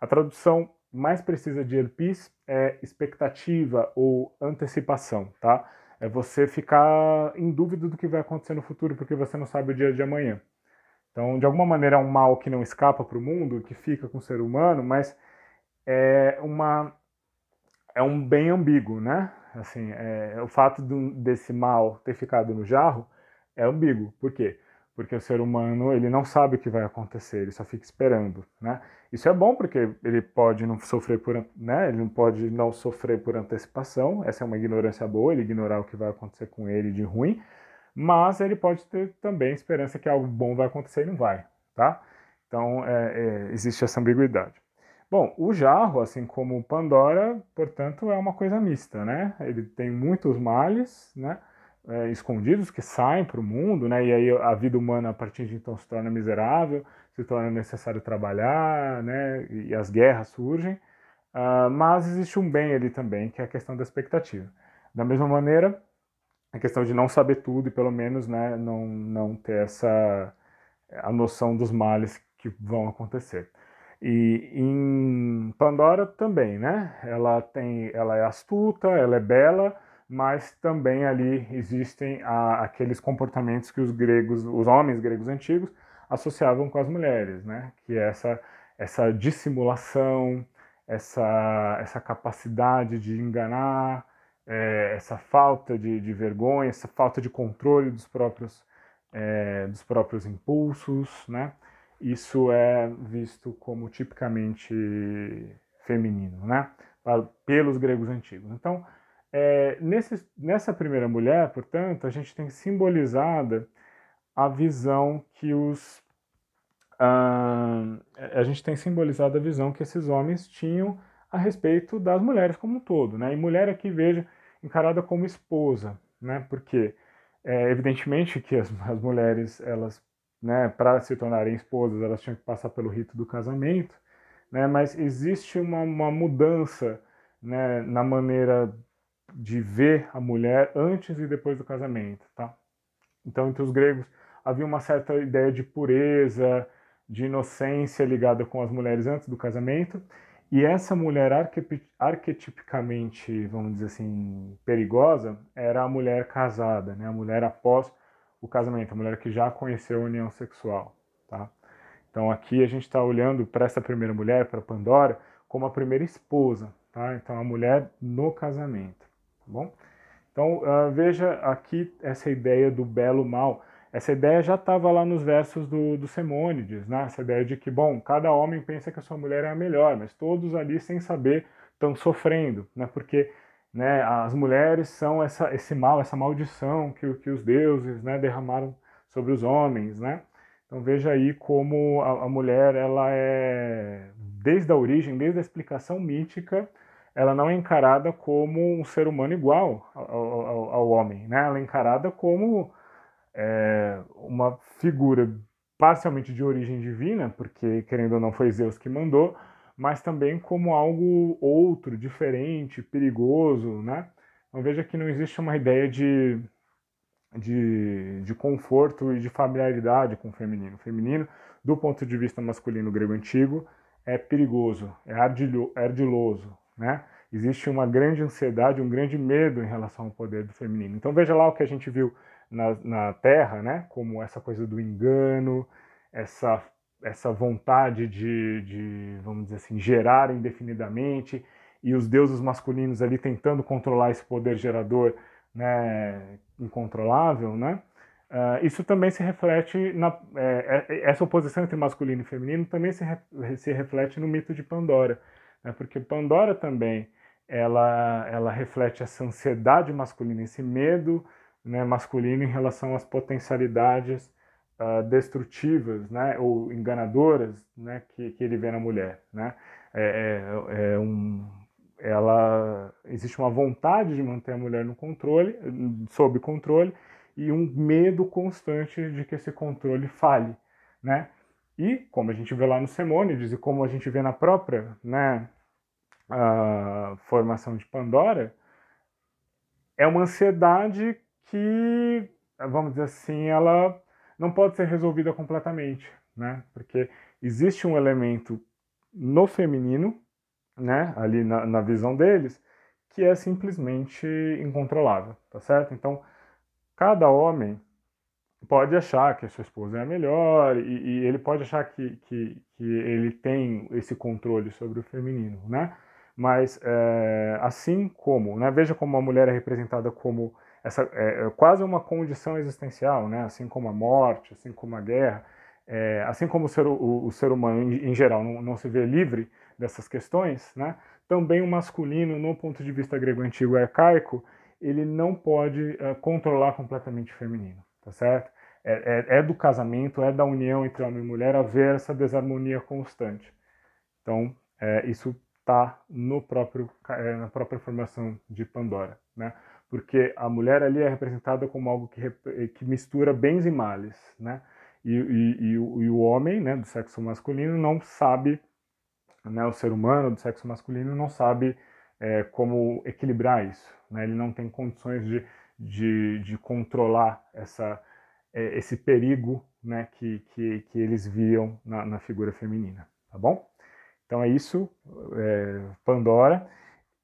A tradução mais precisa de ERPs é expectativa ou antecipação, tá? É você ficar em dúvida do que vai acontecer no futuro porque você não sabe o dia de amanhã. Então, de alguma maneira, é um mal que não escapa para o mundo, que fica com o ser humano, mas é uma é um bem ambíguo, né? Assim, é, o fato do, desse mal ter ficado no jarro é ambíguo. Por quê? porque o ser humano ele não sabe o que vai acontecer, ele só fica esperando, né? Isso é bom porque ele pode não sofrer por, né? Ele não pode não sofrer por antecipação. Essa é uma ignorância boa, ele ignorar o que vai acontecer com ele de ruim, mas ele pode ter também esperança que algo bom vai acontecer e não vai, tá? Então é, é, existe essa ambiguidade. Bom, o jarro, assim como Pandora, portanto, é uma coisa mista, né? Ele tem muitos males, né? é, escondidos que saem para o mundo, né? E aí a vida humana a partir de então se torna miserável, se torna necessário trabalhar, né? E as guerras surgem. Uh, mas existe um bem ali também, que é a questão da expectativa. Da mesma maneira, a questão de não saber tudo e pelo menos, né, não não ter essa a noção dos males que vão acontecer. E em Pandora também, né? Ela tem, ela é astuta, ela é bela, mas também ali existem a, aqueles comportamentos que os gregos, os homens gregos antigos, associavam com as mulheres, né? Que é essa, essa dissimulação, essa, essa capacidade de enganar, é, essa falta de, de, vergonha, essa falta de controle dos próprios, é, dos próprios impulsos, né? Isso é visto como tipicamente feminino, né? Pelos gregos antigos. Então, é, nesse, nessa primeira mulher, portanto, a gente tem simbolizada a visão que os. Uh, a gente tem simbolizado a visão que esses homens tinham a respeito das mulheres como um todo. Né? E mulher aqui, veja, encarada como esposa, né? porque é, evidentemente que as, as mulheres, elas, né, para se tornarem esposas, elas tinham que passar pelo rito do casamento, né? mas existe uma, uma mudança né, na maneira de ver a mulher antes e depois do casamento, tá? Então, entre os gregos havia uma certa ideia de pureza, de inocência ligada com as mulheres antes do casamento, E essa mulher arquetipicamente, vamos dizer assim, perigosa, era a mulher casada, né? a mulher após o casamento, a mulher que já conheceu a união sexual. Tá? Então aqui a gente está olhando para essa primeira mulher, para Pandora, como a primeira esposa, tá? Então a mulher no casamento, tá bom? Então uh, veja aqui essa ideia do belo mal. Essa ideia já estava lá nos versos do, do Semônides, né? Essa ideia de que, bom, cada homem pensa que a sua mulher é a melhor, mas todos ali, sem saber, estão sofrendo, né? Porque né, as mulheres são essa, esse mal, essa maldição que, que os deuses né, derramaram sobre os homens, né? Então veja aí como a, a mulher, ela é, desde a origem, desde a explicação mítica, ela não é encarada como um ser humano igual ao, ao, ao homem, né? Ela é encarada como é, uma figura parcialmente de origem divina, porque querendo ou não foi Zeus que mandou, mas também como algo outro, diferente, perigoso, né? Então veja que não existe uma ideia de, de, de conforto e de familiaridade com o feminino. O feminino, do ponto de vista masculino grego antigo, é perigoso, é ardiloso, né? Existe uma grande ansiedade, um grande medo em relação ao poder do feminino. Então veja lá o que a gente viu na, na Terra, né? Como essa coisa do engano, essa essa vontade de, de, vamos dizer assim, gerar indefinidamente e os deuses masculinos ali tentando controlar esse poder gerador, né, incontrolável, né? Uh, isso também se reflete na é, é, essa oposição entre masculino e feminino também se, re, se reflete no mito de Pandora, né? Porque Pandora também ela ela reflete essa ansiedade masculina, esse medo né, masculino em relação às potencialidades uh, destrutivas, né, ou enganadoras, né, que, que ele vê na mulher, né. É, é, é um, ela existe uma vontade de manter a mulher no controle, sob controle, e um medo constante de que esse controle falhe, né. E como a gente vê lá no Semônides e como a gente vê na própria, né, formação de Pandora, é uma ansiedade que, vamos dizer assim, ela não pode ser resolvida completamente, né? Porque existe um elemento no feminino, né, ali na, na visão deles, que é simplesmente incontrolável, tá certo? Então, cada homem pode achar que a sua esposa é a melhor e, e ele pode achar que, que, que, ele tem esse controle sobre o feminino, né? Mas é, assim como, né, veja como a mulher é representada como essa é, é quase uma condição existencial, né? assim como a morte, assim como a guerra, é, assim como o ser, o, o ser humano em, em geral não, não, se vê livre dessas questões, né? também o masculino, no ponto de vista grego antigo e arcaico, ele não pode é, controlar completamente o feminino, tá certo? É, é, é, do casamento, é da união entre homem e mulher haver essa desarmonia constante. Então, é, isso está no próprio, na própria formação de Pandora, né? Porque a mulher ali é representada como algo que, que mistura bens e males, né? E, e, e, o, e, o, homem, né, do sexo masculino, não sabe, né, o ser humano do sexo masculino não sabe é, como equilibrar isso, né? Ele não tem condições de, de, de controlar essa, é, esse perigo, né, que, que, que eles viam na, na, figura feminina, tá bom? Então é isso, é, Pandora.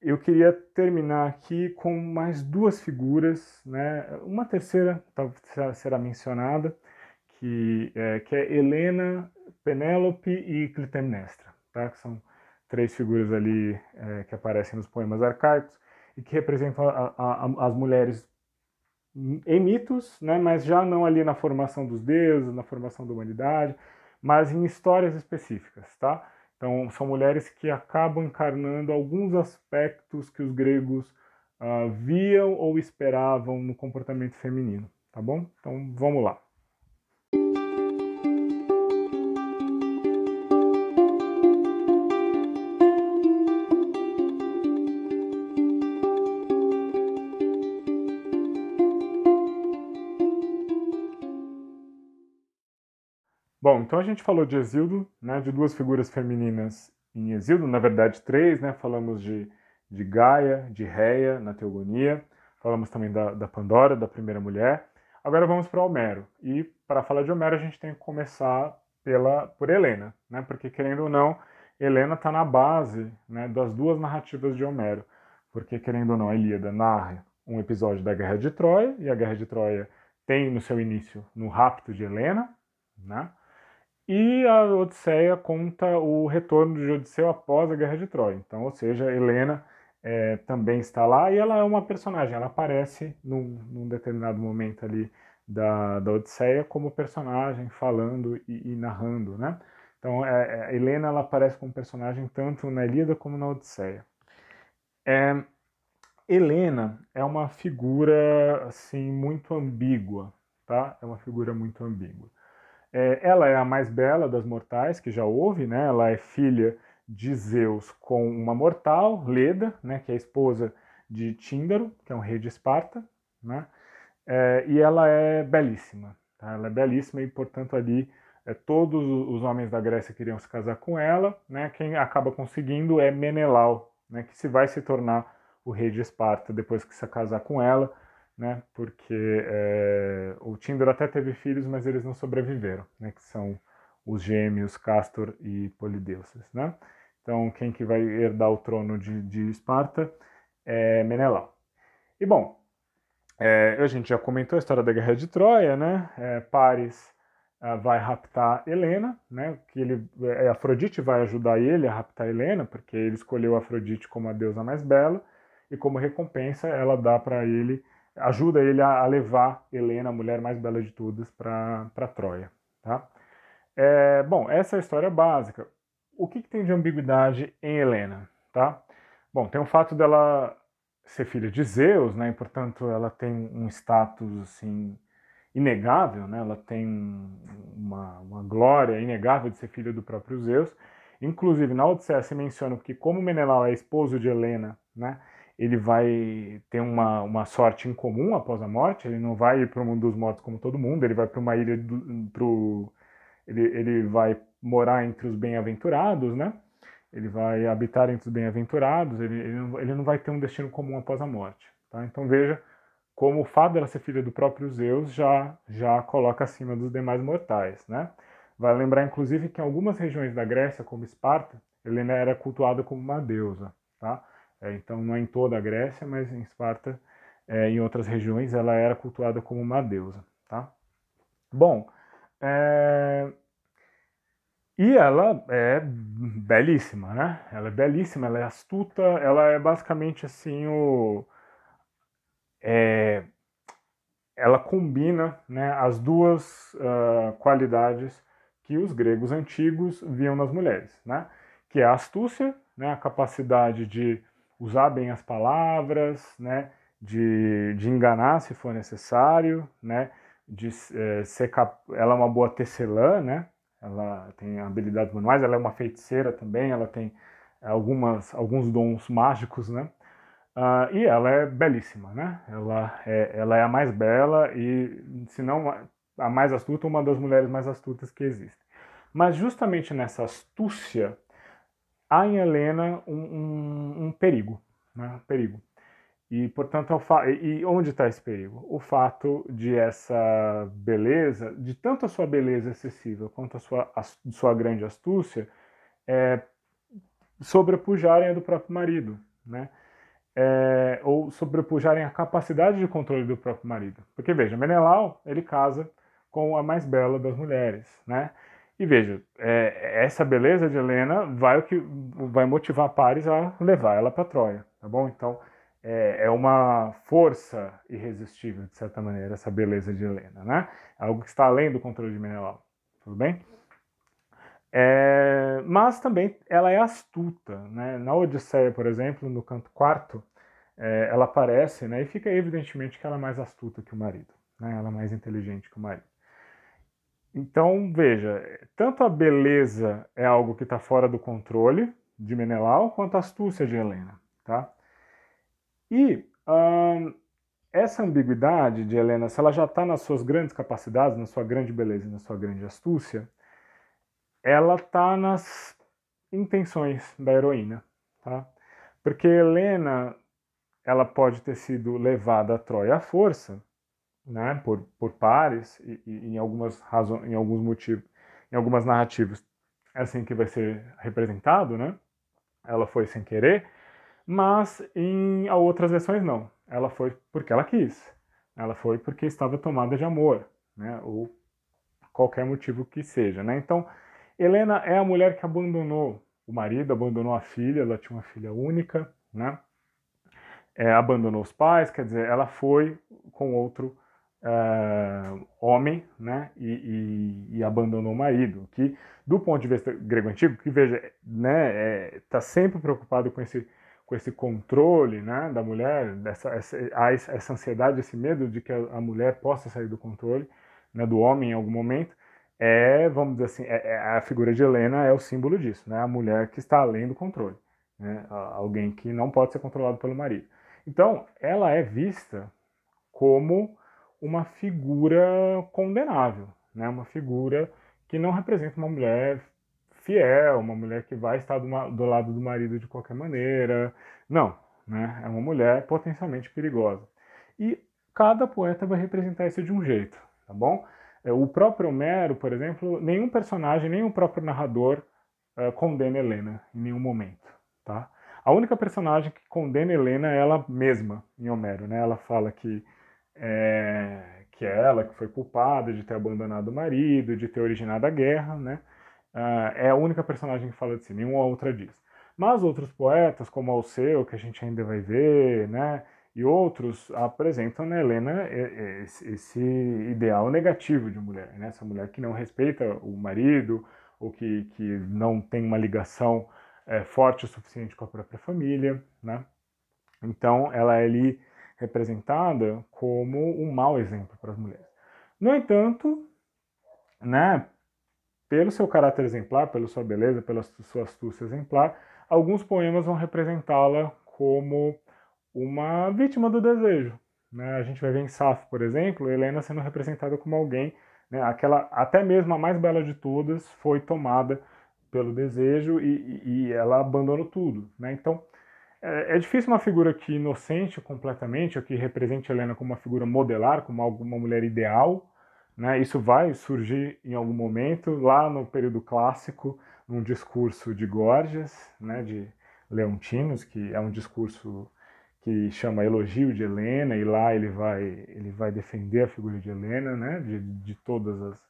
Eu queria terminar aqui com mais duas figuras, né? Uma terceira será mencionada, que é, que é Helena, Penélope e Clitemnestra, tá? Que são três figuras ali é, que aparecem nos poemas arcaicos e que representam a, a, as mulheres em mitos, né? Mas já não ali na formação dos deuses, na formação da humanidade, mas em histórias específicas, tá? Então, são mulheres que acabam encarnando alguns aspectos que os gregos uh, viam ou esperavam no comportamento feminino, tá bom? Então, vamos lá. Bom, então a gente falou de Exildo, né, de duas figuras femininas em Exildo, na verdade três, né, falamos de, de Gaia, de Reia na Teogonia, falamos também da, da Pandora, da primeira mulher. Agora vamos para Homero, e para falar de Homero a gente tem que começar pela, por Helena, né, porque querendo ou não, Helena está na base né, das duas narrativas de Homero, porque, querendo ou não, a Ilíada narra um episódio da Guerra de Troia, e a Guerra de Troia tem no seu início no rapto de Helena, né? E a Odisseia conta o retorno de Odisseu após a Guerra de Troia. Então, ou seja, Helena é, também está lá e ela é uma personagem, ela aparece num, num determinado momento ali da, da Odisseia como personagem, falando e, e narrando, né? Então, é, é, Helena ela aparece como personagem tanto na Ilíada como na Odisseia. É, Helena é uma figura assim muito ambígua, tá? É uma figura muito ambígua. É, ela é a mais bela das mortais que já houve, né? Ela é filha de Zeus com uma mortal, Leda, né? Que é a esposa de Tíndaro, que é um rei de Esparta, né? É, e ela é belíssima, tá? Ela é belíssima e, portanto, ali é, todos os homens da Grécia queriam se casar com ela, né? Quem acaba conseguindo é Menelau, né? Que se vai se tornar o rei de Esparta depois que se casar com ela, né? Porque é, o Tíndaro até teve filhos, mas eles não sobreviveram, né? Que são os gêmeos Castor e Polideuces, né? Então quem que vai herdar o trono de, de Esparta é Menelau. E bom, é, a gente já comentou a história da Guerra de Troia, né? É, Paris vai raptar Helena, né? Que ele, é, Afrodite vai ajudar ele a raptar Helena, porque ele escolheu Afrodite como a deusa mais bela e como recompensa ela dá para ele, ajuda ele a, levar Helena, a mulher mais bela de todas, para Troia. Tá? É, bom, essa é a história básica. O que, que, tem de ambiguidade em Helena? Tá? Bom, tem o fato dela ser filha de Zeus, né, e portanto ela tem um status assim inegável, né, ela tem uma, uma glória inegável de ser filha do próprio Zeus. Inclusive, na Odisseia se menciona que como Menelau é esposo de Helena, né, ele vai ter uma, uma sorte incomum após a morte, ele não vai para o mundo dos mortos como todo mundo, ele vai para uma ilha, do, pro, ele, ele vai morar entre os bem-aventurados, né? Ele vai habitar entre os bem-aventurados, ele, ele, não, ele não vai ter um destino comum após a morte. Tá? Então veja como o fato dela ser filha do próprio Zeus já, já coloca acima dos demais mortais, né? Vai lembrar, inclusive, que em algumas regiões da Grécia, como Esparta, Helena era cultuada como uma deusa, tá? É, então, não é em toda a Grécia, mas em Esparta, é, em outras regiões, ela era cultuada como uma deusa. Tá? Bom, é... e ela é belíssima, né? Ela é belíssima, ela é astuta, ela é basicamente assim o... É... Ela combina né, as duas uh, qualidades que os gregos antigos viam nas mulheres, né? Que é a astúcia, né, a capacidade de usar bem as palavras, né? De, de enganar se for necessário, né? De é, ser cap... ela é uma boa tecelã, né? Ela tem habilidades manuais, ela é uma feiticeira também, ela tem algumas alguns dons mágicos, né? Uh, e ela é belíssima, né? Ela é, ela é a mais bela e, se não a mais astuta, uma das mulheres mais astutas que existem. Mas justamente nessa astúcia há em Helena um, um, um perigo, né? perigo. E, portanto, é e onde está esse perigo? O fato de essa beleza, de tanto a sua beleza excessiva quanto a sua, a sua grande astúcia, é, sobrepujarem a do próprio marido, né? É, ou sobrepujarem a capacidade de controle do próprio marido. Porque, veja, Menelau, ele casa com a mais bela das mulheres, né? E veja, é, essa beleza de Helena vai o que vai motivar Paris a levar ela para Troia, tá bom? Então é, é, uma força irresistível de certa maneira essa beleza de Helena, né? Algo que está além do controle de Menelau, tudo bem? É, mas também ela é astuta, né? Na Odisseia, por exemplo, no canto quarto, é, ela aparece, né? E fica evidentemente que ela é mais astuta que o marido, né? Ela é mais inteligente que o marido. Então, veja, tanto a beleza é algo que está fora do controle de Menelau, quanto a astúcia de Helena. Tá? E hum, essa ambiguidade de Helena, se ela já está nas suas grandes capacidades, na sua grande beleza e na sua grande astúcia, ela está nas intenções da heroína. Tá? Porque Helena ela pode ter sido levada a Troia à força, né, por, por pares e, e em algumas razões, em alguns motivos, em algumas narrativas, é assim que vai ser representado, né? Ela foi sem querer, mas em outras versões não. Ela foi porque ela quis. Ela foi porque estava tomada de amor, né? Ou qualquer motivo que seja, né? Então, Helena é a mulher que abandonou o marido, abandonou a filha, ela tinha uma filha única, né? É, abandonou os pais, quer dizer, ela foi com outro uh, homem, né, e, e, e, abandonou o marido, que do ponto de vista grego antigo, que veja, né, está é, sempre preocupado com esse com esse controle, né, da mulher, dessa essa, essa ansiedade, esse medo de que a, a mulher possa sair do controle, né, do homem em algum momento, é, vamos dizer assim, é, é, a figura de Helena é o símbolo disso, né, a mulher que está além do controle, né, alguém que não pode ser controlado pelo marido. Então, ela é vista como uma figura condenável, né? uma figura que não representa uma mulher fiel, uma mulher que vai estar do, do lado do marido de qualquer maneira. Não, né? é uma mulher potencialmente perigosa. E cada poeta vai representar isso de um jeito, tá bom? É, o próprio Homero, por exemplo, nenhum personagem, nem o próprio narrador uh, condena Helena em nenhum momento, tá? A única personagem que condena Helena é ela mesma, em Homero, né? Ela fala que é, que é ela que foi culpada de ter abandonado o marido, de ter originado a guerra, né? Uh, é a única personagem que fala de si, nenhuma outra diz. Mas outros poetas, como Alceu, que a gente ainda vai ver, né? E outros apresentam na Helena esse ideal negativo de mulher, né? Essa mulher que não respeita o marido, ou que, que não tem uma ligação é, forte o suficiente com a própria família, né? Então, ela é ali representada como um mau exemplo para as mulheres. No entanto, né, pelo seu caráter exemplar, pela sua beleza, pela sua astúcia exemplar, alguns poemas vão representá-la como uma vítima do desejo. Né? A gente vai ver em Safo, por exemplo, Helena sendo representada como alguém, né, aquela até mesmo a mais bela de todas foi tomada pelo desejo e, e ela abandonou tudo. Né? Então, é, é, difícil uma figura que inocente completamente, ou que represente Helena como uma figura modelar, como uma mulher ideal. Né? Isso vai surgir em algum momento, lá no período clássico, num discurso de Gorgias, né, de Leontinos, que é um discurso que chama Elogio de Helena, e lá ele vai, ele vai defender a figura de Helena, né, de, de todas as,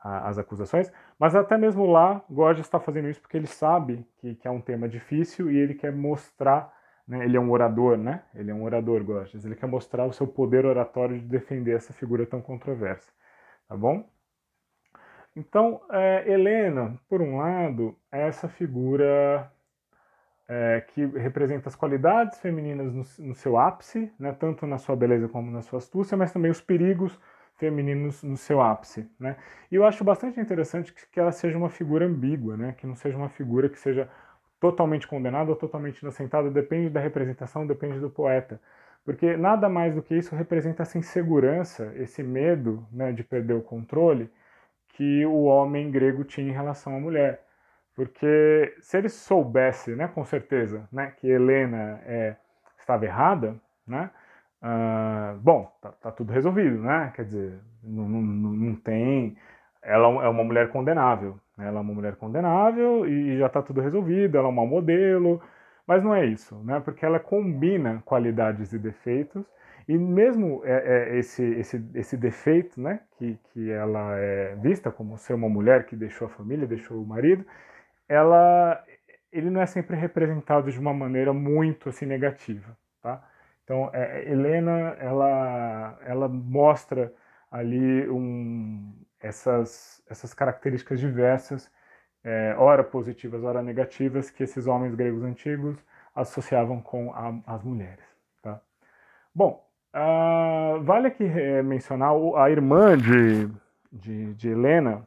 as acusações, mas até mesmo lá, Gorgias está fazendo isso porque ele sabe que, que, é um tema difícil e ele quer mostrar, né, ele é um orador, né? Ele é um orador, Gorgias, ele quer mostrar o seu poder oratório de defender essa figura tão controversa, tá bom? Então, é, Helena, por um lado, é essa figura é, que representa as qualidades femininas no, no seu ápice, né, tanto na sua beleza como na sua astúcia, mas também os perigos femininos no seu ápice, né? E eu acho bastante interessante que, que ela seja uma figura ambígua, né? Que não seja uma figura que seja totalmente condenada ou totalmente inocentada, depende da representação, depende do poeta. Porque nada mais do que isso representa essa insegurança, esse medo né, de perder o controle que o homem grego tinha em relação à mulher. Porque se ele soubesse, né, com certeza, né, que Helena é, estava errada, né, Uh, bom, tá, tá, tudo resolvido, né? Quer dizer, não, não, não, tem. Ela é uma mulher condenável. Né? Ela é uma mulher condenável e já está tudo resolvido. Ela é uma modelo, mas não é isso, né? Porque ela combina qualidades e defeitos e mesmo é, é esse, esse, esse defeito, né? Que, que ela é vista como ser uma mulher que deixou a família, deixou o marido, ela, ele não é sempre representado de uma maneira muito assim negativa, tá? Então, é, é, Helena, ela, ela mostra ali um, essas, essas características diversas, é, ora positivas, ora negativas, que esses homens gregos antigos associavam com a, as mulheres. Tá? Bom, uh, vale aqui é, mencionar a irmã de, de, de Helena,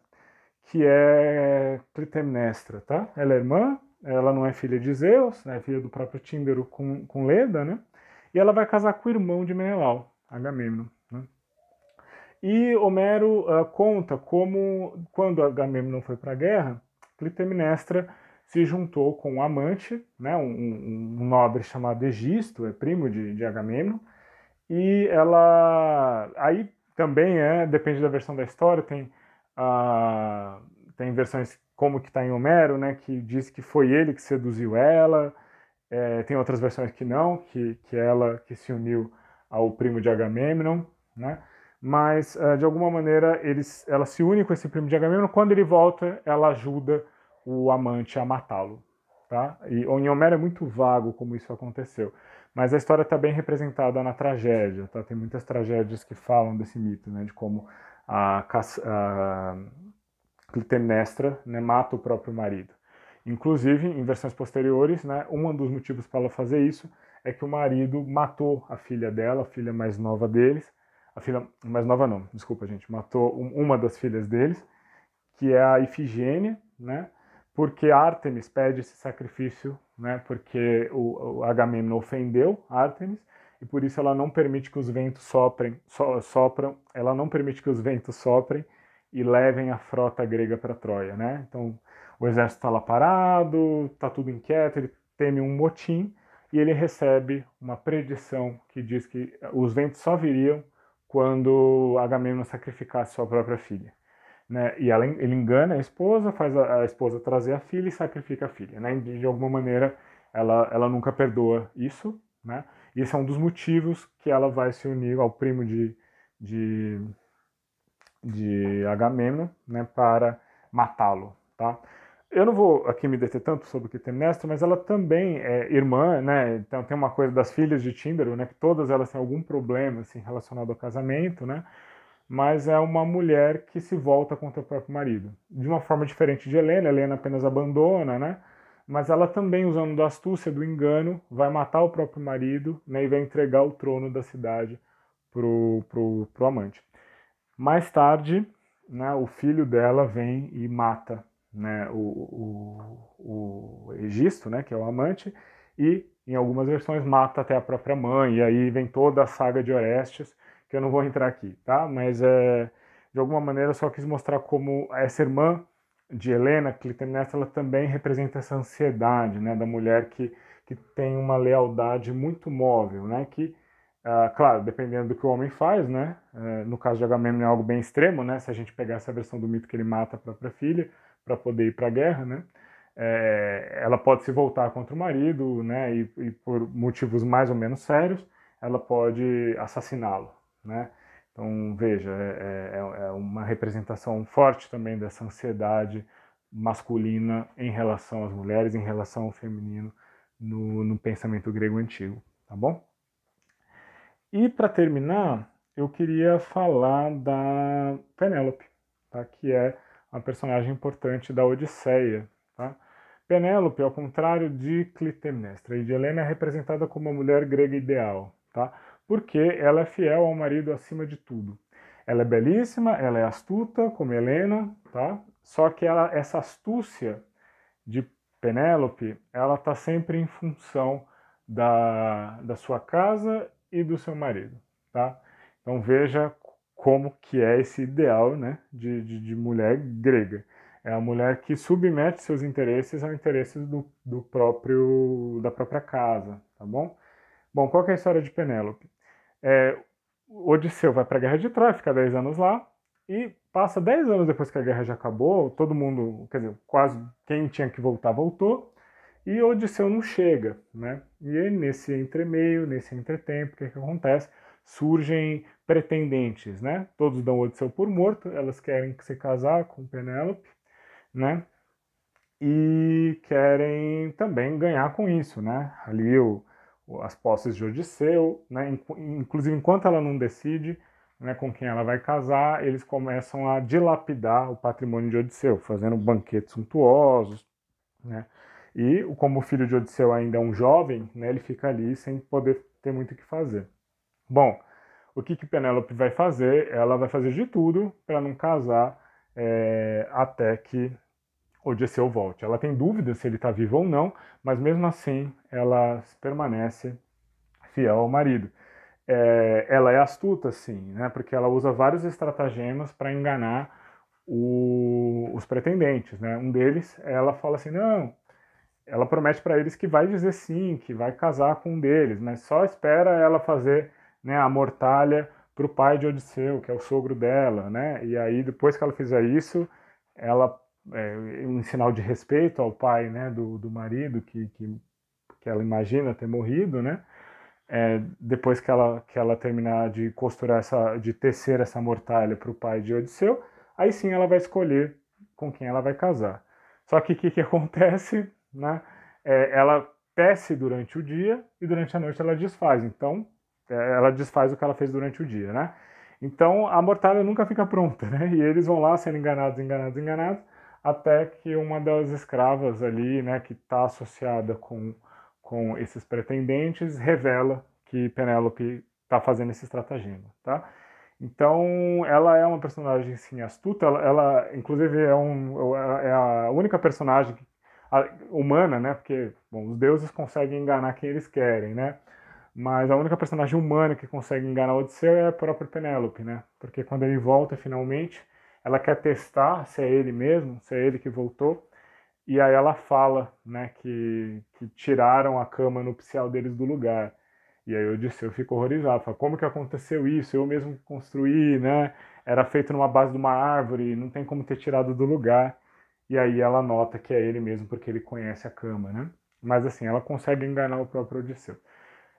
que é Clitemnestra, tá? Ela é irmã, ela não é filha de Zeus, né? é filha do próprio Tíndaro com, com Leda, né? E ela vai casar com o irmão de Menelau, Agamemnon. Né? E Homero uh, conta como, quando Agamemnon foi para a guerra, Clitemnestra se juntou com um amante, né, um, um, nobre chamado Egisto, é primo de, de Agamemnon, e ela aí também é, depende da versão da história, tem, uh, tem versões como que está em Homero, né, que diz que foi ele que seduziu ela, é, tem outras versões que não, que, que ela que se uniu ao primo de Agamemnon, né, mas uh, de alguma maneira eles, ela se une com esse primo de Agamemnon, quando ele volta, ela ajuda o amante a matá-lo. Tá? E em Homero é muito vago como isso aconteceu. Mas a história está bem representada na tragédia. Tá? Tem muitas tragédias que falam desse mito, né? de como a, a Clitemnestra né, mata o próprio marido. Inclusive, em versões posteriores, né, um dos motivos para ela fazer isso é que o marido matou a filha dela, a filha mais nova deles, a filha mais nova não, desculpa gente, matou uma das filhas deles, que é a Ifigênia, né? porque Artemis pede esse sacrifício, né, porque o, o Agamemnon ofendeu Artemis e por isso ela não permite que os ventos soprem, so, sopram, ela não permite que os ventos soprem e levem a frota grega para Troia, né? Então o exército está lá parado, está tudo inquieto, ele teme um motim e ele recebe uma predição que diz que os ventos só viriam quando Agamemnon sacrificasse sua própria filha. Né? E ela, ele engana a esposa, faz a, a, esposa trazer a filha e sacrifica a filha. Né? De, de, alguma maneira, ela, ela nunca perdoa isso. Né? E esse é um dos motivos que ela vai se unir ao primo de, de, de Agamemnon né? para matá-lo. Tá? Eu não vou aqui me deter tanto sobre Clitemnestra, mas ela também é irmã, né? Então tem uma coisa das filhas de Tíndaro, né? Que todas elas têm algum problema assim, relacionado ao casamento, né? mas é uma mulher que se volta contra o próprio marido. De uma forma diferente de Helena, Helena apenas abandona, né? Mas ela também, usando da astúcia, do engano, vai matar o próprio marido né, e vai entregar o trono da cidade pro, pro, pro amante. Mais tarde, né, o filho dela vem e mata né, o, o, o Egisto, né, que é o amante, e em algumas versões mata até a própria mãe, e aí vem toda a saga de Orestes, que eu não vou entrar aqui, tá? Mas é, de alguma maneira eu só quis mostrar como essa irmã de Helena, Clitemnestra, ela também representa essa ansiedade, né, da mulher que, que tem uma lealdade muito móvel, né, que, ah, claro, dependendo do que o homem faz, né, é, no caso de Agamemnon é algo bem extremo, né, se a gente pegar essa versão do mito que ele mata a própria filha para poder ir para a guerra, né, é, ela pode se voltar contra o marido, né, e, e por motivos mais ou menos sérios, ela pode assassiná-lo, né? Então, veja, é, é, é, uma representação forte também dessa ansiedade masculina em relação às mulheres, em relação ao feminino no, no pensamento grego antigo, tá bom? E para terminar, eu queria falar da Penélope, tá? que é uma personagem importante da Odisseia. Tá? Penélope, ao contrário de Clitemnestra e de Helena, é representada como uma mulher grega ideal. Tá? porque ela é fiel ao marido acima de tudo. Ela é belíssima, ela é astuta, como Helena, tá? Só que ela, essa astúcia de Penélope, ela está sempre em função da, da sua casa e do seu marido, tá? Então veja como que é esse ideal, né, de, de, de mulher grega. É a mulher que submete seus interesses aos interesses do, do próprio da própria casa, tá bom? Bom, qual é a história de Penélope? É, Odisseu vai para a guerra de Troia, fica 10 anos lá, e passa 10 anos depois que a guerra já acabou, todo mundo, quer dizer, quase quem tinha que voltar voltou, e Odisseu não chega, né? E aí, nesse entremeio, nesse entretempo, o que, que acontece? Surgem pretendentes, né? Todos dão Odisseu por morto, elas querem se casar com Penélope, né? E querem também ganhar com isso, né? Ali o, as posses de Odisseu, né? inclusive enquanto ela não decide né, com quem ela vai casar, eles começam a dilapidar o patrimônio de Odisseu, fazendo banquetes suntuosos, né? E como o filho de Odisseu ainda é um jovem, né, ele fica ali sem poder ter muito o que fazer. Bom, o que, que Penélope vai fazer? Ela vai fazer de tudo para não casar é, até que Odisseu volte. Ela tem dúvidas se ele está vivo ou não, mas mesmo assim ela permanece fiel ao marido. É, ela é astuta, sim, né, porque ela usa vários estratagemas para enganar o, os pretendentes. Né? Um deles, ela fala assim, não, ela promete para eles que vai dizer sim, que vai casar com um deles, mas só espera ela fazer né, a mortalha para o pai de Odisseu, que é o sogro dela, né? E aí depois que ela fizer isso, ela é, um sinal de respeito ao pai né, do, do marido que, que, que ela imagina ter morrido, né? É, depois que ela, que ela terminar de costurar essa, de tecer essa mortalha para o pai de Odisseu, aí sim ela vai escolher com quem ela vai casar. Só que o que, que acontece? Né? É, ela tece durante o dia e durante a noite ela desfaz. Então, ela desfaz o que ela fez durante o dia, né? Então, a mortalha nunca fica pronta, né? E eles vão lá sendo enganados, enganados, enganados, até que uma das escravas ali, né, que está associada com, com esses pretendentes, revela que Penélope está fazendo esse estratagema, tá? Então, ela é uma personagem, sim, astuta, ela, ela inclusive, é, um, é a única personagem humana, né? Porque, bom, os deuses conseguem enganar quem eles querem, né? Mas a única personagem humana que consegue enganar Odisseu é a própria Penélope, né? Porque quando ele volta finalmente, ela quer testar se é ele mesmo, se é ele que voltou, e aí ela fala, né, que, que tiraram a cama nupcial deles do lugar. E aí Odisseu fica horrorizado, fala, como que aconteceu isso? Eu mesmo construí, né? Era feito numa base de uma árvore, não tem como ter tirado do lugar. E aí ela nota que é ele mesmo porque ele conhece a cama, né? Mas assim, ela consegue enganar o próprio Odisseu.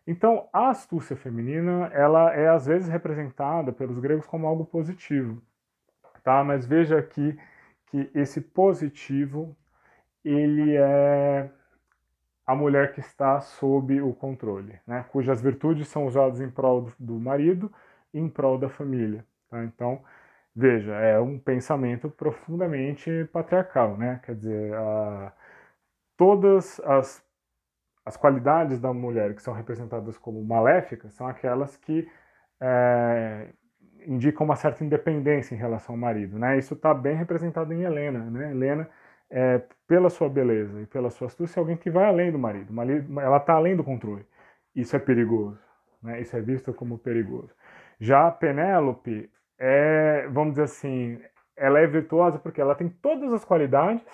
Então, a astúcia feminina, ela é às vezes representada pelos gregos como algo positivo, tá? Mas veja aqui que esse positivo, ele é a mulher que está sob o controle, né? cujas virtudes são usadas em prol do marido e em prol da família. Tá? Então, veja, é um pensamento profundamente patriarcal, né? Quer dizer, a, todas as, as qualidades da mulher que são representadas como maléficas são aquelas que é, indicam uma certa independência em relação ao marido, né? Isso está bem representado em Helena, né? Helena é, pela sua beleza e pela sua astúcia, é alguém que vai além do marido. ela está além do controle. Isso é perigoso. Né? Isso é visto como perigoso. Já Penélope é, vamos dizer assim, ela é virtuosa porque ela tem todas as qualidades,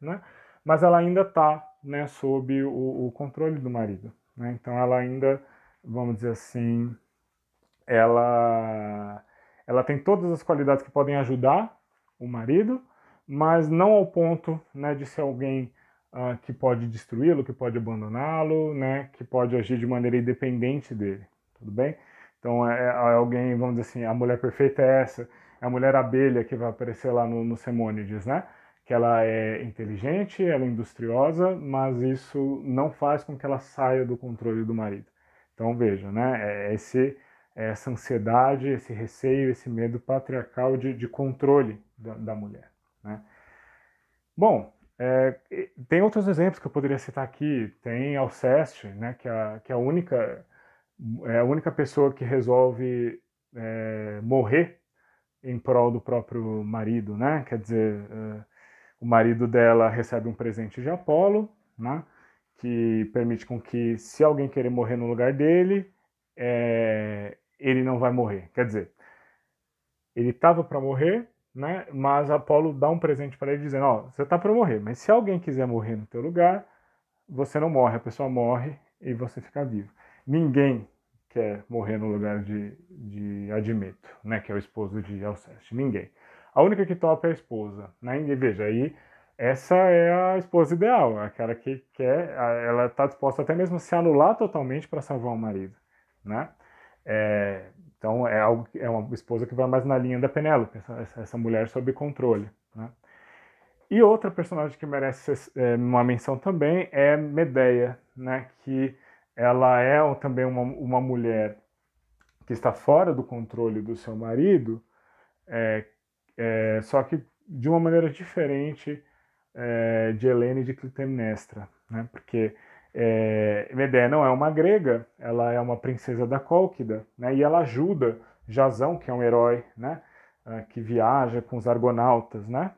né? mas ela ainda está né, sob o, o, controle do marido. Né? Então ela ainda, vamos dizer assim, ela, ela tem todas as qualidades que podem ajudar o marido, mas não ao ponto né, de ser alguém uh, que pode destruí-lo, que pode abandoná-lo, né, que pode agir de maneira independente dele, tudo bem? Então é, é, alguém, vamos dizer assim, a mulher perfeita é essa, é a mulher abelha que vai aparecer lá no, no Semônides, né? Que ela é inteligente, ela é industriosa, mas isso não faz com que ela saia do controle do marido. Então veja, né? É esse, é essa ansiedade, esse receio, esse medo patriarcal de, de controle da, da mulher. Né? Bom, é, tem outros exemplos que eu poderia citar aqui. Tem Alceste, né, que, é, que é, a única, é a única pessoa que resolve é, morrer em prol do próprio marido. Né? Quer dizer, é, o marido dela recebe um presente de Apolo, né, que permite com que, se alguém querer morrer no lugar dele, é, ele não vai morrer. Quer dizer, ele estava para morrer, né? Mas Apolo dá um presente para ele dizendo, ó, você está para morrer, mas se alguém quiser morrer no teu lugar, você não morre, a pessoa morre e você fica vivo. Ninguém quer morrer no lugar de, de Admeto, né, que é o esposo de Alceste, ninguém. A única que topa é a esposa, né? E veja, aí essa é a esposa ideal, aquela que quer, ela está disposta até mesmo a se anular totalmente para salvar o marido, né? É, então é, algo, é uma esposa que vai mais na linha da Penélope, essa, essa mulher sob controle. Né? E outra personagem que merece é, uma menção também é Medeia, né? que ela é também uma, uma mulher que está fora do controle do seu marido, é, é, só que de uma maneira diferente é, de Helena e de Clitemnestra, né? porque é, Medea não é uma grega, ela é uma princesa da Cólquida, né, e ela ajuda Jasão, que é um herói, né, ah, que viaja com os argonautas, né,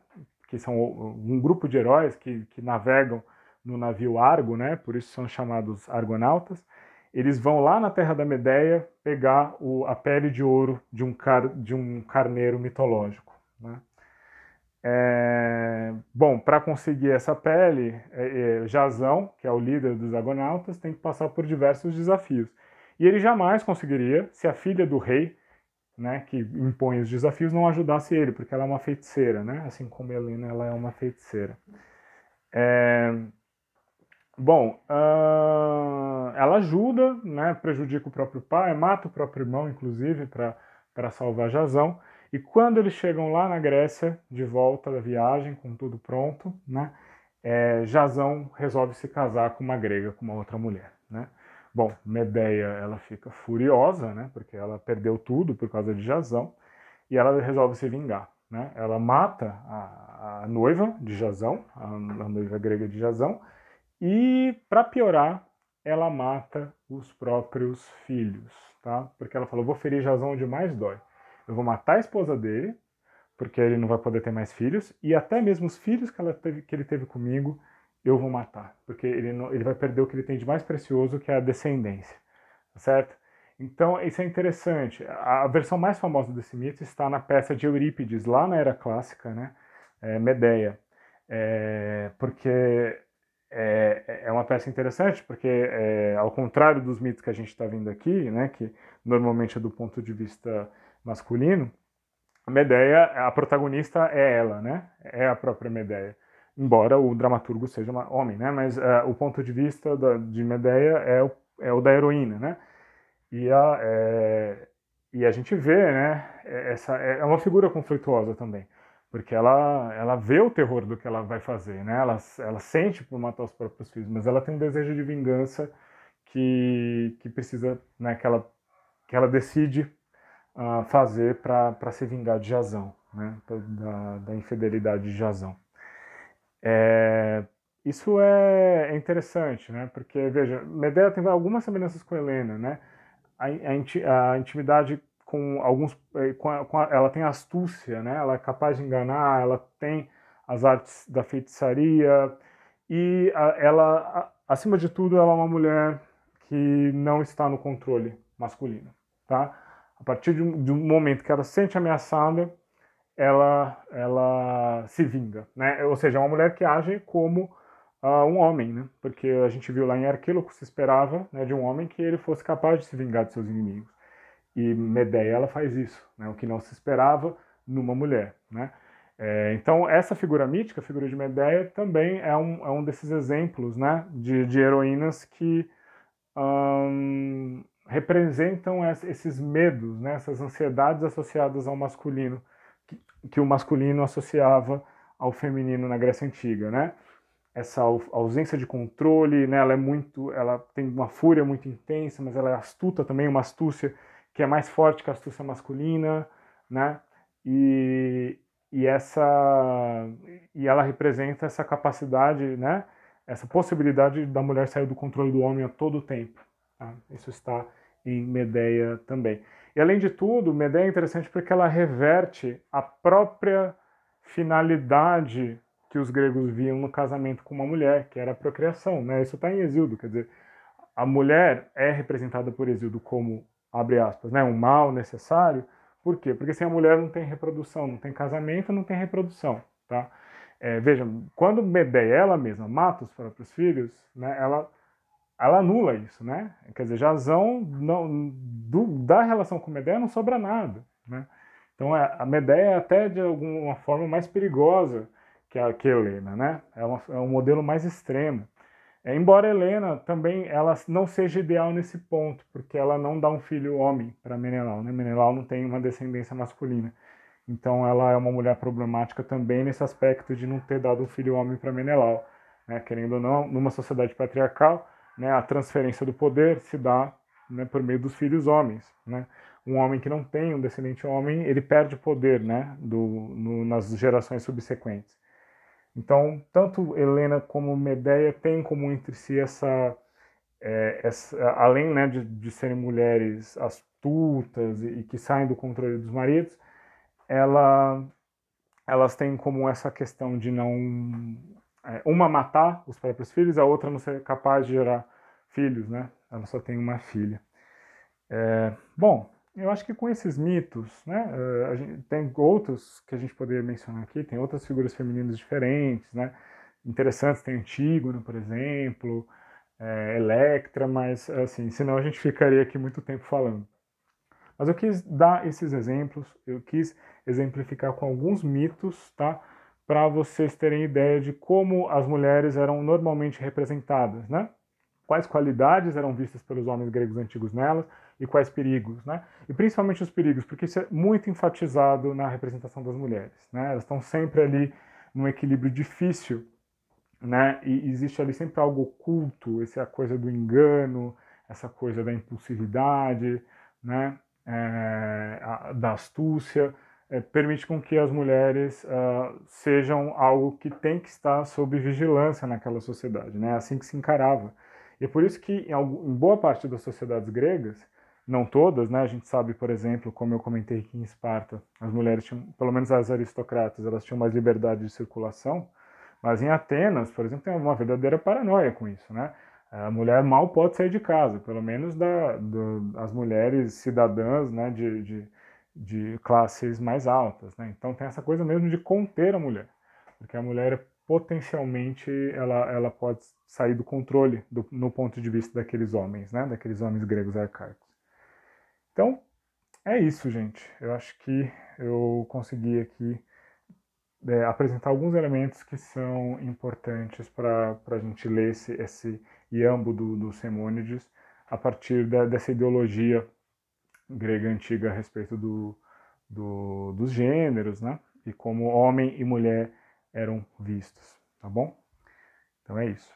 que são um grupo de heróis que, que navegam no navio Argo, né, por isso são chamados argonautas. Eles vão lá na terra da Medeia pegar o, a pele de ouro de um, car, de um carneiro mitológico. Né. É, bom, para conseguir essa pele, é, é, Jazão, que é o líder dos Argonautas, tem que passar por diversos desafios. E ele jamais conseguiria se a filha do rei, né, que impõe os desafios, não ajudasse ele, porque ela é uma feiticeira, né? Assim como Helena, ela é uma feiticeira. É... Bom, uh... ela ajuda, né, prejudica o próprio pai, mata o próprio irmão, inclusive, para salvar Jazão. E quando eles chegam lá na Grécia, de volta da viagem, com tudo pronto, né, é, Jazão resolve se casar com uma grega, com uma outra mulher. Né? Bom, Medeia ela fica furiosa, né, porque ela perdeu tudo por causa de Jazão, e ela resolve se vingar. Né? Ela mata a, a noiva de Jazão, a, a noiva grega de Jazão, e, para piorar, ela mata os próprios filhos, tá? Porque ela falou, vou ferir Jazão onde mais dói. Eu vou matar a esposa dele, porque ele não vai poder ter mais filhos, e até mesmo os filhos que, teve, que ele teve comigo, eu vou matar, porque ele, não, ele vai perder o que ele tem de mais precioso, que é a descendência, tá certo? Então, isso é interessante. A versão mais famosa desse mito está na peça de Eurípides, lá na Era Clássica, né? É, Medeia. É, porque é, é uma peça interessante, porque, é, ao contrário dos mitos que a gente está vendo aqui, né, que normalmente é do ponto de vista masculino, a Medeia, a protagonista é ela, né? É a própria Medeia. Embora o dramaturgo seja um homem, né? Mas uh, o ponto de vista da, de Medeia é o, é o da heroína, né? E a, é, e a gente vê, né? Essa é uma figura conflituosa também, porque ela ela vê o terror do que ela vai fazer, né? Ela ela sente por matar os próprios filhos, mas ela tem um desejo de vingança que que precisa, né? Que ela que ela decide uh, fazer para se vingar de Jazão, né? da, da infidelidade de Jazão. É, isso é, é, interessante, né? porque, veja, Medea tem algumas semelhanças com Helena, né? a, a, a intimidade com alguns é, com a, com a, ela tem astúcia, né? Ela é capaz de enganar, ela tem as artes da feitiçaria e ela, acima de tudo, ela é uma mulher que não está no controle masculino, tá? A partir de um, de um momento que ela se sente ameaçada, ela, ela se vinga, né? Ou seja, é uma mulher que age como uh, um homem, né? Porque a gente viu lá em Arquíloco se esperava né, de um homem que ele fosse capaz de se vingar de seus inimigos. E Medeia ela faz isso, né? O que não se esperava numa mulher, né? É, então essa figura mítica, a figura de Medeia, também é um, é um desses exemplos, né? De, de heroínas que um, representam esses medos, né, essas ansiedades associadas ao masculino, que, que, o masculino associava ao feminino na Grécia Antiga, né? Essa ausência de controle, né, ela é muito, ela tem uma fúria muito intensa, mas ela é astuta também, uma astúcia que é mais forte que a astúcia masculina, né? E, e essa e ela representa essa capacidade, né? Essa possibilidade da mulher sair do controle do homem a todo tempo. Tá? Isso está em Medeia também. E além de tudo, Medeia é interessante porque ela reverte a própria finalidade que os gregos viam no casamento com uma mulher, que era a procriação. Né? Isso está em Exildo, quer dizer, a mulher é representada por Exildo como, abre aspas, né, um mal necessário. Por quê? Porque sem a mulher não tem reprodução, não tem casamento, não tem reprodução. Tá? É, veja, quando Medeia ela mesma mata os próprios filhos, né, ela ela anula isso, né? Quer dizer, Jazão, não, do, da relação com Medeia não sobra nada, né? Então é, a Medeia é até de alguma forma mais perigosa que a que Helena, né? É, uma, é um modelo mais extremo. É, embora Helena também ela não seja ideal nesse ponto, porque ela não dá um filho homem para Menelau, né? Menelau não tem uma descendência masculina. Então ela é uma mulher problemática também nesse aspecto de não ter dado um filho homem para Menelau, né? Querendo ou não, numa sociedade patriarcal, né, a transferência do poder se dá né, por meio dos filhos homens. Né? Um homem que não tem um descendente homem, ele perde poder né, do, no, nas gerações subsequentes. Então, tanto Helena como Medeia têm em comum entre si essa, é, essa além né, de, de, serem mulheres astutas e, e, que saem do controle dos maridos, ela, elas têm em comum essa questão de não uma matar os próprios filhos, a outra não ser capaz de gerar filhos, né? Ela só tem uma filha. É, bom, eu acho que com esses mitos, né, é, gente, tem outros que a gente poderia mencionar aqui, tem outras figuras femininas diferentes, né, interessantes, tem Antígona, por exemplo, é, Electra, mas assim, senão a gente ficaria aqui muito tempo falando. Mas eu quis dar esses exemplos, eu quis exemplificar com alguns mitos, tá? Para vocês terem ideia de como as mulheres eram normalmente representadas, né? Quais qualidades eram vistas pelos homens gregos antigos nelas e quais perigos, né? E principalmente os perigos, porque isso é muito enfatizado na representação das mulheres, né? Elas estão sempre ali num equilíbrio difícil, né? E existe ali sempre algo oculto, essa coisa do engano, essa coisa da impulsividade, né? É, a, da astúcia, é, permite com que as mulheres uh, sejam algo que tem que estar sob vigilância naquela sociedade, né? É assim que se encarava. E é por isso que em, em boa parte das sociedades gregas, não todas, né? A gente sabe, por exemplo, como eu comentei aqui em Esparta, as mulheres tinham, pelo menos as aristocratas, elas tinham mais liberdade de circulação, mas em Atenas, por exemplo, tem uma verdadeira paranoia com isso, né? A mulher mal pode sair de casa, pelo menos da, do, as mulheres cidadãs né, de, de, de, classes mais altas. Né? Então tem essa coisa mesmo de conter a mulher, porque a mulher potencialmente ela, ela pode sair do controle do, no ponto de vista daqueles homens, né, daqueles homens gregos arcaicos. Então é isso, gente. Eu acho que eu consegui aqui é, apresentar alguns elementos que são importantes para a gente ler esse, esse iambo do, do Semônides a partir da, dessa ideologia grega antiga a respeito do, do, dos gêneros, né? E como homem e mulher eram vistos, tá bom? Então é isso.